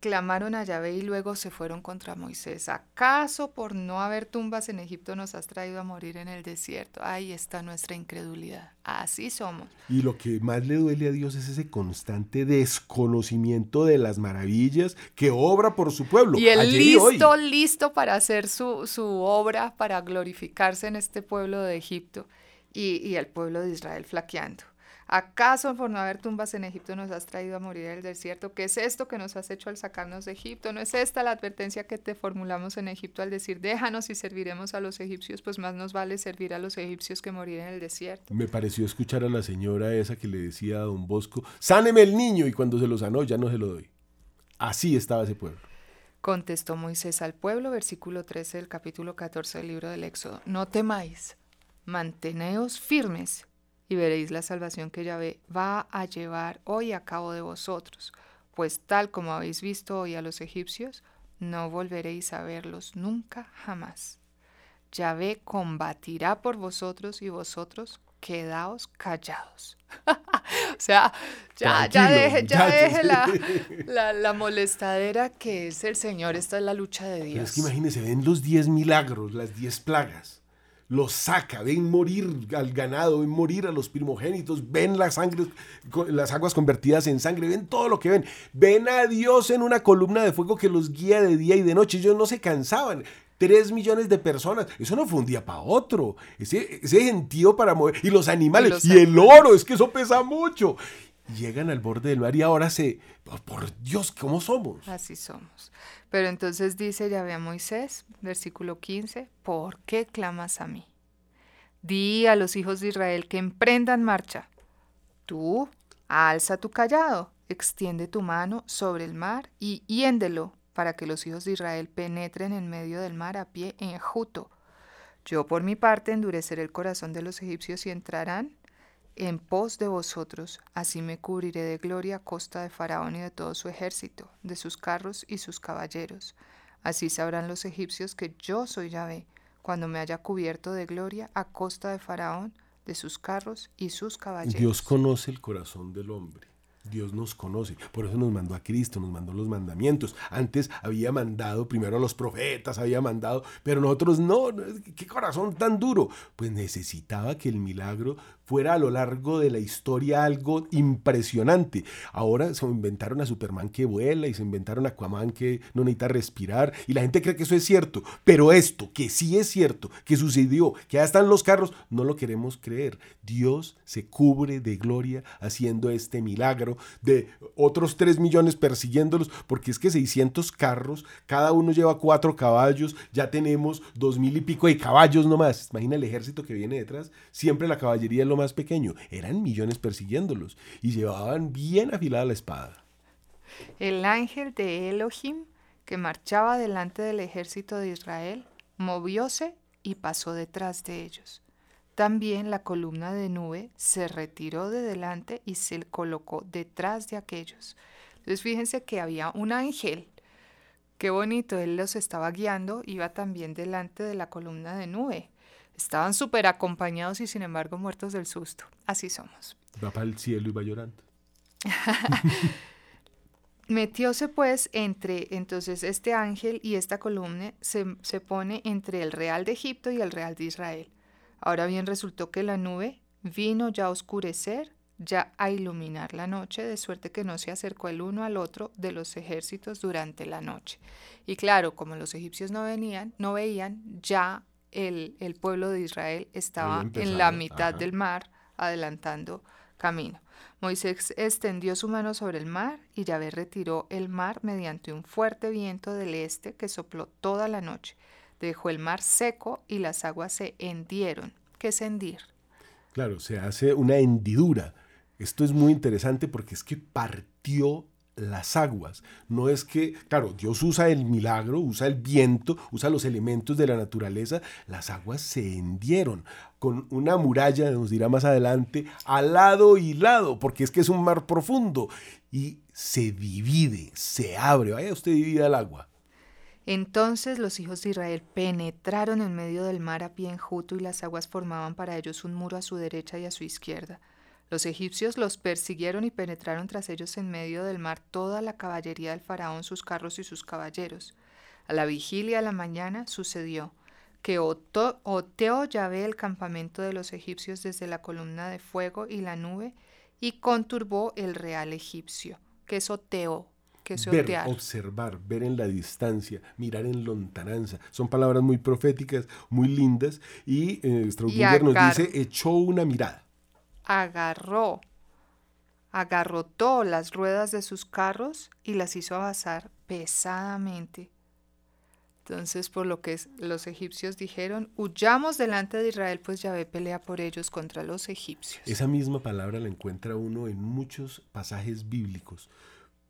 clamaron a Yahvé y luego se fueron contra Moisés. ¿Acaso por no haber tumbas en Egipto nos has traído a morir en el desierto? Ahí está nuestra incredulidad. Así somos. Y lo que más le duele a Dios es ese constante desconocimiento de las maravillas que obra por su pueblo. Y el listo, listo para hacer su, su, obra, para glorificarse en este pueblo de Egipto y, y el pueblo de Israel flaqueando. ¿Acaso por no haber tumbas en Egipto nos has traído a morir en el desierto? ¿Qué es esto que nos has hecho al sacarnos de Egipto? ¿No es esta la advertencia que te formulamos en Egipto al decir, déjanos y serviremos a los egipcios? Pues más nos vale servir a los egipcios que morir en el desierto. Me pareció escuchar a la señora esa que le decía a don Bosco, sáneme el niño y cuando se lo sanó ya no se lo doy. Así estaba ese pueblo. Contestó Moisés al pueblo, versículo 13 del capítulo 14 del libro del Éxodo, no temáis, manteneos firmes y veréis la salvación que Yahvé va a llevar hoy a cabo de vosotros, pues tal como habéis visto hoy a los egipcios, no volveréis a verlos nunca jamás. Yahvé combatirá por vosotros y vosotros quedaos callados. o sea, ya, ya deje, ya deje la, la, la molestadera que es el Señor. Esta es la lucha de Pero Dios. es que imagínense, ven los 10 milagros, las 10 plagas. Los saca, ven morir al ganado, ven morir a los primogénitos, ven las, sangre, las aguas convertidas en sangre, ven todo lo que ven. Ven a Dios en una columna de fuego que los guía de día y de noche. Ellos no se cansaban. Tres millones de personas. Eso no fue un día para otro. Ese, ese gentío para mover. Y los animales. los Y, el oro. Es que eso pesa mucho. Llegan al borde del mar y ahora se... Por Dios, ¿cómo somos? Así somos. Pero entonces dice Yahvé a Moisés, versículo 15, ¿por qué clamas a mí? Di a los hijos de Israel que emprendan marcha. Tú, alza tu callado, extiende tu mano sobre el mar y hiéndelo para que los hijos de Israel penetren en medio del mar a pie enjuto. Yo por mi parte endureceré el corazón de los egipcios y entrarán en pos de vosotros, así me cubriré de gloria a costa de Faraón y de todo su ejército, de sus carros y sus caballeros. Así sabrán los egipcios que yo soy Yahvé, cuando me haya cubierto de gloria a costa de Faraón, de sus carros y sus caballeros. Dios conoce el corazón del hombre. Dios nos conoce, por eso nos mandó a Cristo, nos mandó los mandamientos. Antes había mandado primero a los profetas, había mandado, pero nosotros no, qué corazón tan duro. Pues necesitaba que el milagro fuera a lo largo de la historia algo impresionante. Ahora se inventaron a Superman que vuela y se inventaron a Aquaman que no necesita respirar y la gente cree que eso es cierto, pero esto que sí es cierto, que sucedió, que ya están los carros, no lo queremos creer. Dios se cubre de gloria haciendo este milagro de otros 3 millones persiguiéndolos, porque es que 600 carros, cada uno lleva cuatro caballos, ya tenemos dos mil y pico de caballos nomás. Imagina el ejército que viene detrás, siempre la caballería es lo más pequeño, eran millones persiguiéndolos y llevaban bien afilada la espada. El ángel de Elohim, que marchaba delante del ejército de Israel, movióse y pasó detrás de ellos. También la columna de nube se retiró de delante y se colocó detrás de aquellos. Entonces fíjense que había un ángel. Qué bonito, él los estaba guiando, iba también delante de la columna de nube. Estaban súper acompañados y sin embargo muertos del susto. Así somos. Va para el cielo y va llorando. Metióse pues entre, entonces este ángel y esta columna se, se, pone entre el real de Egipto y el real de Israel. Ahora bien resultó que la nube vino ya a oscurecer, ya a iluminar la noche, de suerte que no se acercó el uno al otro de los ejércitos durante la noche. Y claro, como los egipcios no venían, no veían, ya el, el pueblo de Israel estaba en la mitad Ajá. del mar, adelantando camino. Moisés extendió su mano sobre el mar y Yahvé retiró el mar mediante un fuerte viento del este que sopló toda la noche. Dejó el mar seco y las aguas se hendieron. ¿Qué es hendir? Claro, se hace una hendidura. Esto es muy interesante porque es que partió las aguas. No es que, claro, Dios usa el milagro, usa el viento, usa los elementos de la naturaleza. Las aguas se hendieron con una muralla, nos dirá más adelante, al lado y lado, porque es que es un mar profundo y se divide, se abre. Vaya usted divide el agua. Entonces los hijos de Israel penetraron en medio del mar a pie enjuto y las aguas formaban para ellos un muro a su derecha y a su izquierda. Los egipcios los persiguieron y penetraron tras ellos en medio del mar toda la caballería del faraón, sus carros y sus caballeros. A la vigilia de la mañana sucedió que oteó Yahvé el campamento de los egipcios desde la columna de fuego y la nube y conturbó el real egipcio. ¿Qué es oteó? ¿Qué es ver, otear? observar, ver en la distancia, mirar en lontananza. Son palabras muy proféticas, muy lindas y eh, Straubinger nos dice, echó una mirada agarró, agarrotó las ruedas de sus carros y las hizo avanzar pesadamente. Entonces, por lo que los egipcios dijeron, huyamos delante de Israel, pues Yahvé pelea por ellos contra los egipcios. Esa misma palabra la encuentra uno en muchos pasajes bíblicos.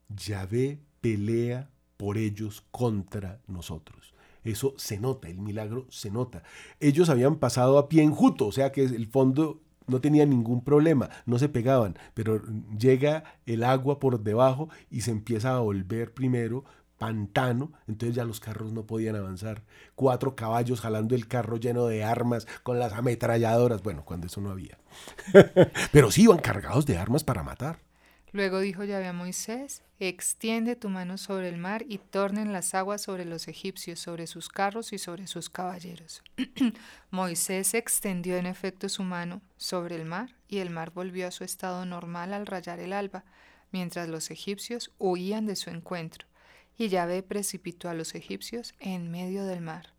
Yahvé pelea por ellos contra nosotros. Eso se nota, el milagro se nota. Ellos habían pasado a pie enjuto, o sea que el fondo no tenían ningún problema, no se pegaban, pero llega el agua por debajo y se empieza a volver primero pantano, entonces ya los carros no podían avanzar. Cuatro caballos jalando el carro lleno de armas con las ametralladoras, bueno, cuando eso no había. Pero sí iban cargados de armas para matar. Luego dijo Yahvé a Moisés, extiende tu mano sobre el mar y tornen las aguas sobre los egipcios, sobre sus carros y sobre sus caballeros. Moisés extendió en efecto su mano sobre el mar y el mar volvió a su estado normal al rayar el alba, mientras los egipcios huían de su encuentro. Y Yahvé precipitó a los egipcios en medio del mar.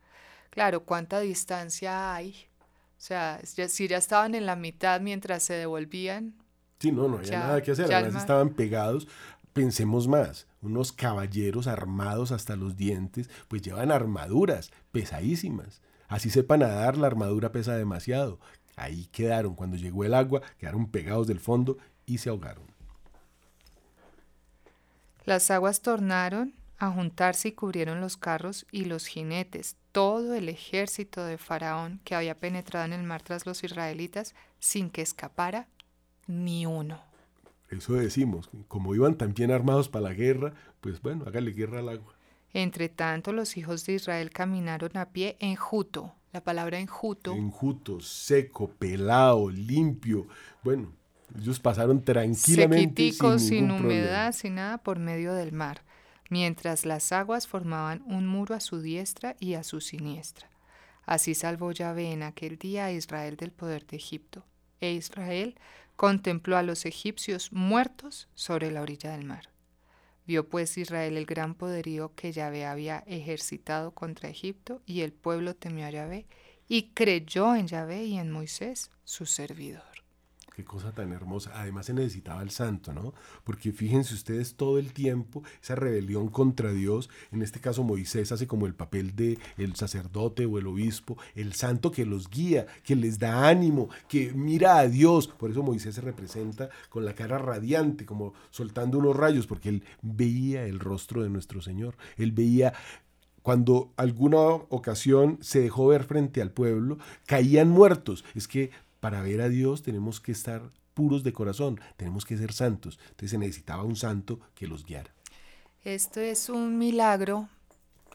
Claro, ¿cuánta distancia hay? O sea, si ya estaban en la mitad mientras se devolvían, Sí, no, no había nada que hacer. Además estaban pegados. Pensemos más, unos caballeros armados hasta los dientes, pues llevan armaduras pesadísimas. Así sepan nadar, la armadura pesa demasiado. Ahí quedaron, cuando llegó el agua, quedaron pegados del fondo y se ahogaron. Las aguas tornaron a juntarse y cubrieron los carros y los jinetes, todo el ejército de Faraón que había penetrado en el mar tras los israelitas, sin que escapara ni uno. Eso decimos, como iban tan bien armados para la guerra, pues bueno, hágale guerra al agua. Entre tanto, los hijos de Israel caminaron a pie enjuto. La palabra enjuto. Enjuto, seco, pelado, limpio. Bueno, ellos pasaron tranquilamente. sin, sin humedad, sin nada, por medio del mar, mientras las aguas formaban un muro a su diestra y a su siniestra. Así salvó Yahvé en aquel día a Israel del poder de Egipto. E Israel contempló a los egipcios muertos sobre la orilla del mar. Vio pues Israel el gran poderío que Yahvé había ejercitado contra Egipto, y el pueblo temió a Yahvé, y creyó en Yahvé y en Moisés, su servidor. Qué cosa tan hermosa. Además se necesitaba el santo, ¿no? Porque fíjense ustedes todo el tiempo esa rebelión contra Dios. En este caso Moisés hace como el papel de el sacerdote o el obispo, el santo que los guía, que les da ánimo, que mira a Dios. Por eso Moisés se representa con la cara radiante, como soltando unos rayos, porque él veía el rostro de nuestro Señor. Él veía cuando alguna ocasión se dejó ver frente al pueblo, caían muertos. Es que para ver a Dios tenemos que estar puros de corazón, tenemos que ser santos. Entonces se necesitaba un santo que los guiara. Esto es un milagro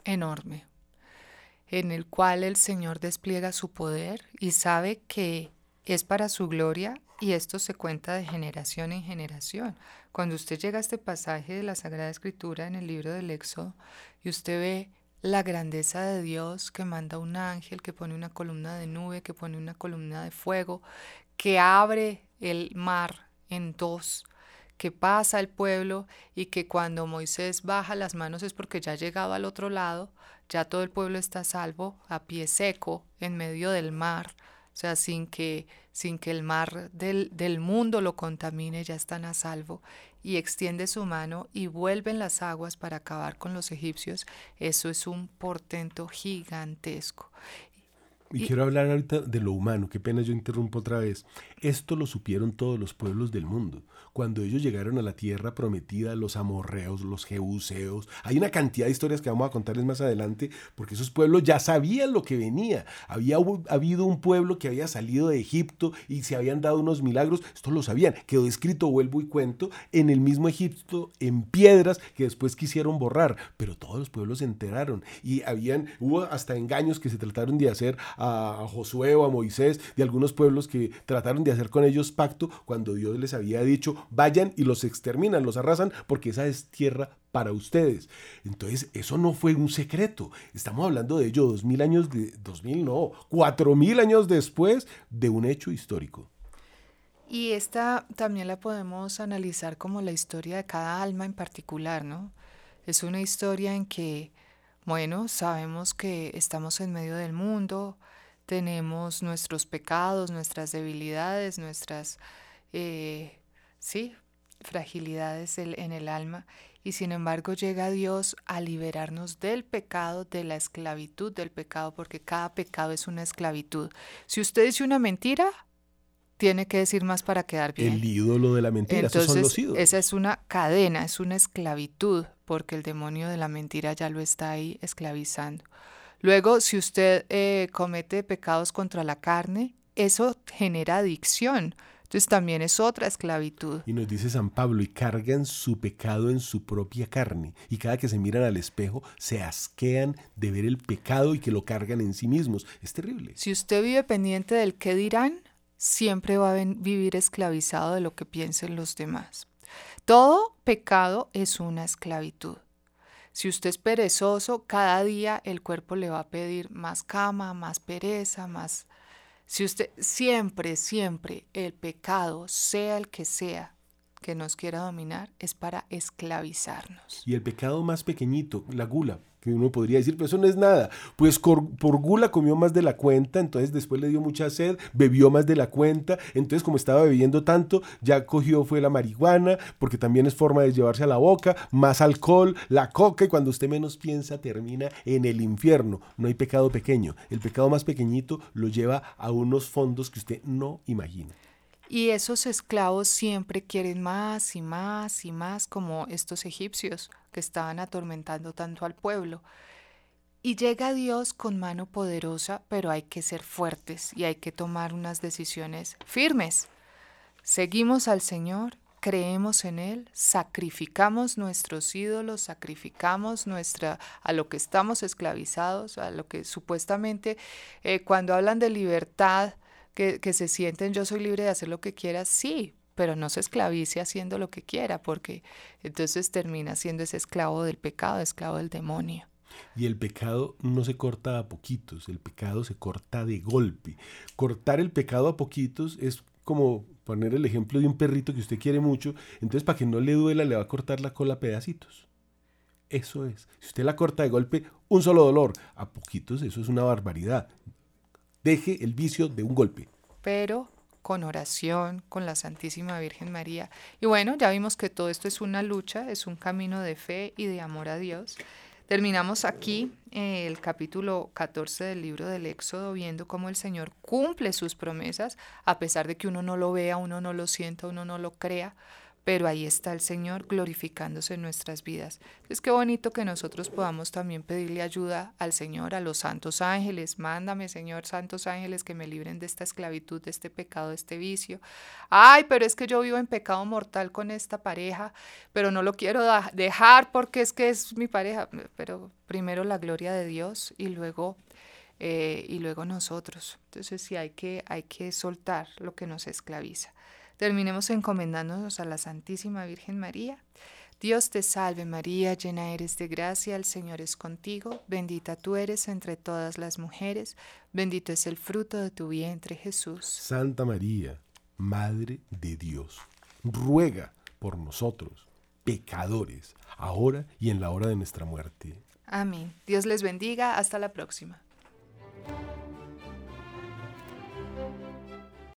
enorme en el cual el Señor despliega su poder y sabe que es para su gloria y esto se cuenta de generación en generación. Cuando usted llega a este pasaje de la Sagrada Escritura en el libro del Éxodo y usted ve la grandeza de Dios que manda un ángel, que pone una columna de nube, que pone una columna de fuego, que abre el mar en dos, que pasa el pueblo y que cuando Moisés baja las manos es porque ya ha llegado al otro lado, ya todo el pueblo está salvo, a pie seco, en medio del mar, o sea, sin que, sin que el mar del, del mundo lo contamine, ya están a salvo y extiende su mano y vuelven las aguas para acabar con los egipcios, eso es un portento gigantesco. Y, quiero hablar ahorita de lo humano, qué pena yo interrumpo otra vez. Esto lo supieron todos los pueblos del mundo. Cuando ellos llegaron a la tierra prometida, los amorreos, los jebuseos, hay una cantidad de historias que vamos a contarles más adelante, porque esos pueblos ya sabían lo que venía. Había habido un pueblo que había salido de Egipto y se habían dado unos milagros, esto lo sabían. Quedó escrito, vuelvo y cuento, en el mismo Egipto, en piedras que después quisieron borrar, pero todos los pueblos se enteraron y habían, hubo hasta engaños que se trataron de hacer a Josué o a Moisés, de algunos pueblos que trataron de hacer con ellos pacto cuando Dios les había dicho, vayan y los exterminan, los arrasan, porque esa es tierra para ustedes. Entonces, eso no fue un secreto. Estamos hablando de ello dos mil años, de, dos mil no, cuatro mil años después de un hecho histórico. Y esta también la podemos analizar como la historia de cada alma en particular, ¿no? Es una historia en que, bueno, sabemos que estamos en medio del mundo, tenemos nuestros pecados, nuestras debilidades, nuestras, eh, sí, fragilidades en el alma. Y sin embargo llega Dios a liberarnos del pecado, de la esclavitud del pecado, porque cada pecado es una esclavitud. Si usted dice una mentira, tiene que decir más para quedar bien. El ídolo de la mentira, esos son los ídolos. Esa es una cadena, es una esclavitud, porque el demonio de la mentira ya lo está ahí esclavizando. Luego, si usted eh, comete pecados contra la carne, eso genera adicción. Entonces también es otra esclavitud. Y nos dice San Pablo, y cargan su pecado en su propia carne. Y cada que se miran al espejo, se asquean de ver el pecado y que lo cargan en sí mismos. Es terrible. Si usted vive pendiente del qué dirán, siempre va a vivir esclavizado de lo que piensen los demás. Todo pecado es una esclavitud. Si usted es perezoso, cada día el cuerpo le va a pedir más cama, más pereza, más si usted siempre, siempre el pecado, sea el que sea, que nos quiera dominar, es para esclavizarnos. Y el pecado más pequeñito, la gula, que uno podría decir, pero eso no es nada. Pues por gula comió más de la cuenta, entonces después le dio mucha sed, bebió más de la cuenta, entonces como estaba bebiendo tanto, ya cogió fue la marihuana, porque también es forma de llevarse a la boca, más alcohol, la coca, y cuando usted menos piensa termina en el infierno. No hay pecado pequeño, el pecado más pequeñito lo lleva a unos fondos que usted no imagina. Y esos esclavos siempre quieren más y más y más, como estos egipcios que estaban atormentando tanto al pueblo. Y llega Dios con mano poderosa, pero hay que ser fuertes y hay que tomar unas decisiones firmes. Seguimos al Señor, creemos en Él, sacrificamos nuestros ídolos, sacrificamos nuestra, a lo que estamos esclavizados, a lo que supuestamente eh, cuando hablan de libertad, que, se sienten yo soy libre de hacer lo que quiera, sí, pero no se esclavice haciendo lo que quiera, porque entonces termina siendo ese esclavo del pecado, esclavo del demonio. Y el pecado no se corta a poquitos, el pecado se corta de golpe. Cortar el pecado a poquitos es como poner el ejemplo de un perrito que usted quiere mucho, entonces para que no le duela le va a cortar la cola a pedacitos. Eso es. Si usted la corta de golpe, un solo dolor. A poquitos eso es una barbaridad. Deje el vicio de un golpe. Pero con oración, con la Santísima Virgen María. Y bueno, ya vimos que todo esto es una lucha, es un camino de fe y de amor a Dios. Terminamos aquí eh, el capítulo 14 del libro del Éxodo viendo cómo el Señor cumple sus promesas, a pesar de que uno no lo vea, uno no lo sienta, uno no lo crea, pero ahí está el Señor glorificándose en nuestras vidas. Es que bonito que nosotros podamos también pedirle ayuda al Señor, a los santos ángeles. Mándame, Señor, santos ángeles, que me libren de esta esclavitud, de este pecado, de este vicio. Ay, pero es que yo vivo en pecado mortal con esta pareja, pero no lo quiero dejar porque es que es mi pareja. Pero primero la gloria de Dios y luego eh, y luego nosotros. Entonces sí hay que, hay que soltar lo que nos esclaviza. Terminemos encomendándonos a la Santísima Virgen María. Dios te salve María, llena eres de gracia, el Señor es contigo, bendita tú eres entre todas las mujeres, bendito es el fruto de tu vientre Jesús. Santa María, Madre de Dios, ruega por nosotros, pecadores, ahora y en la hora de nuestra muerte. Amén. Dios les bendiga, hasta la próxima.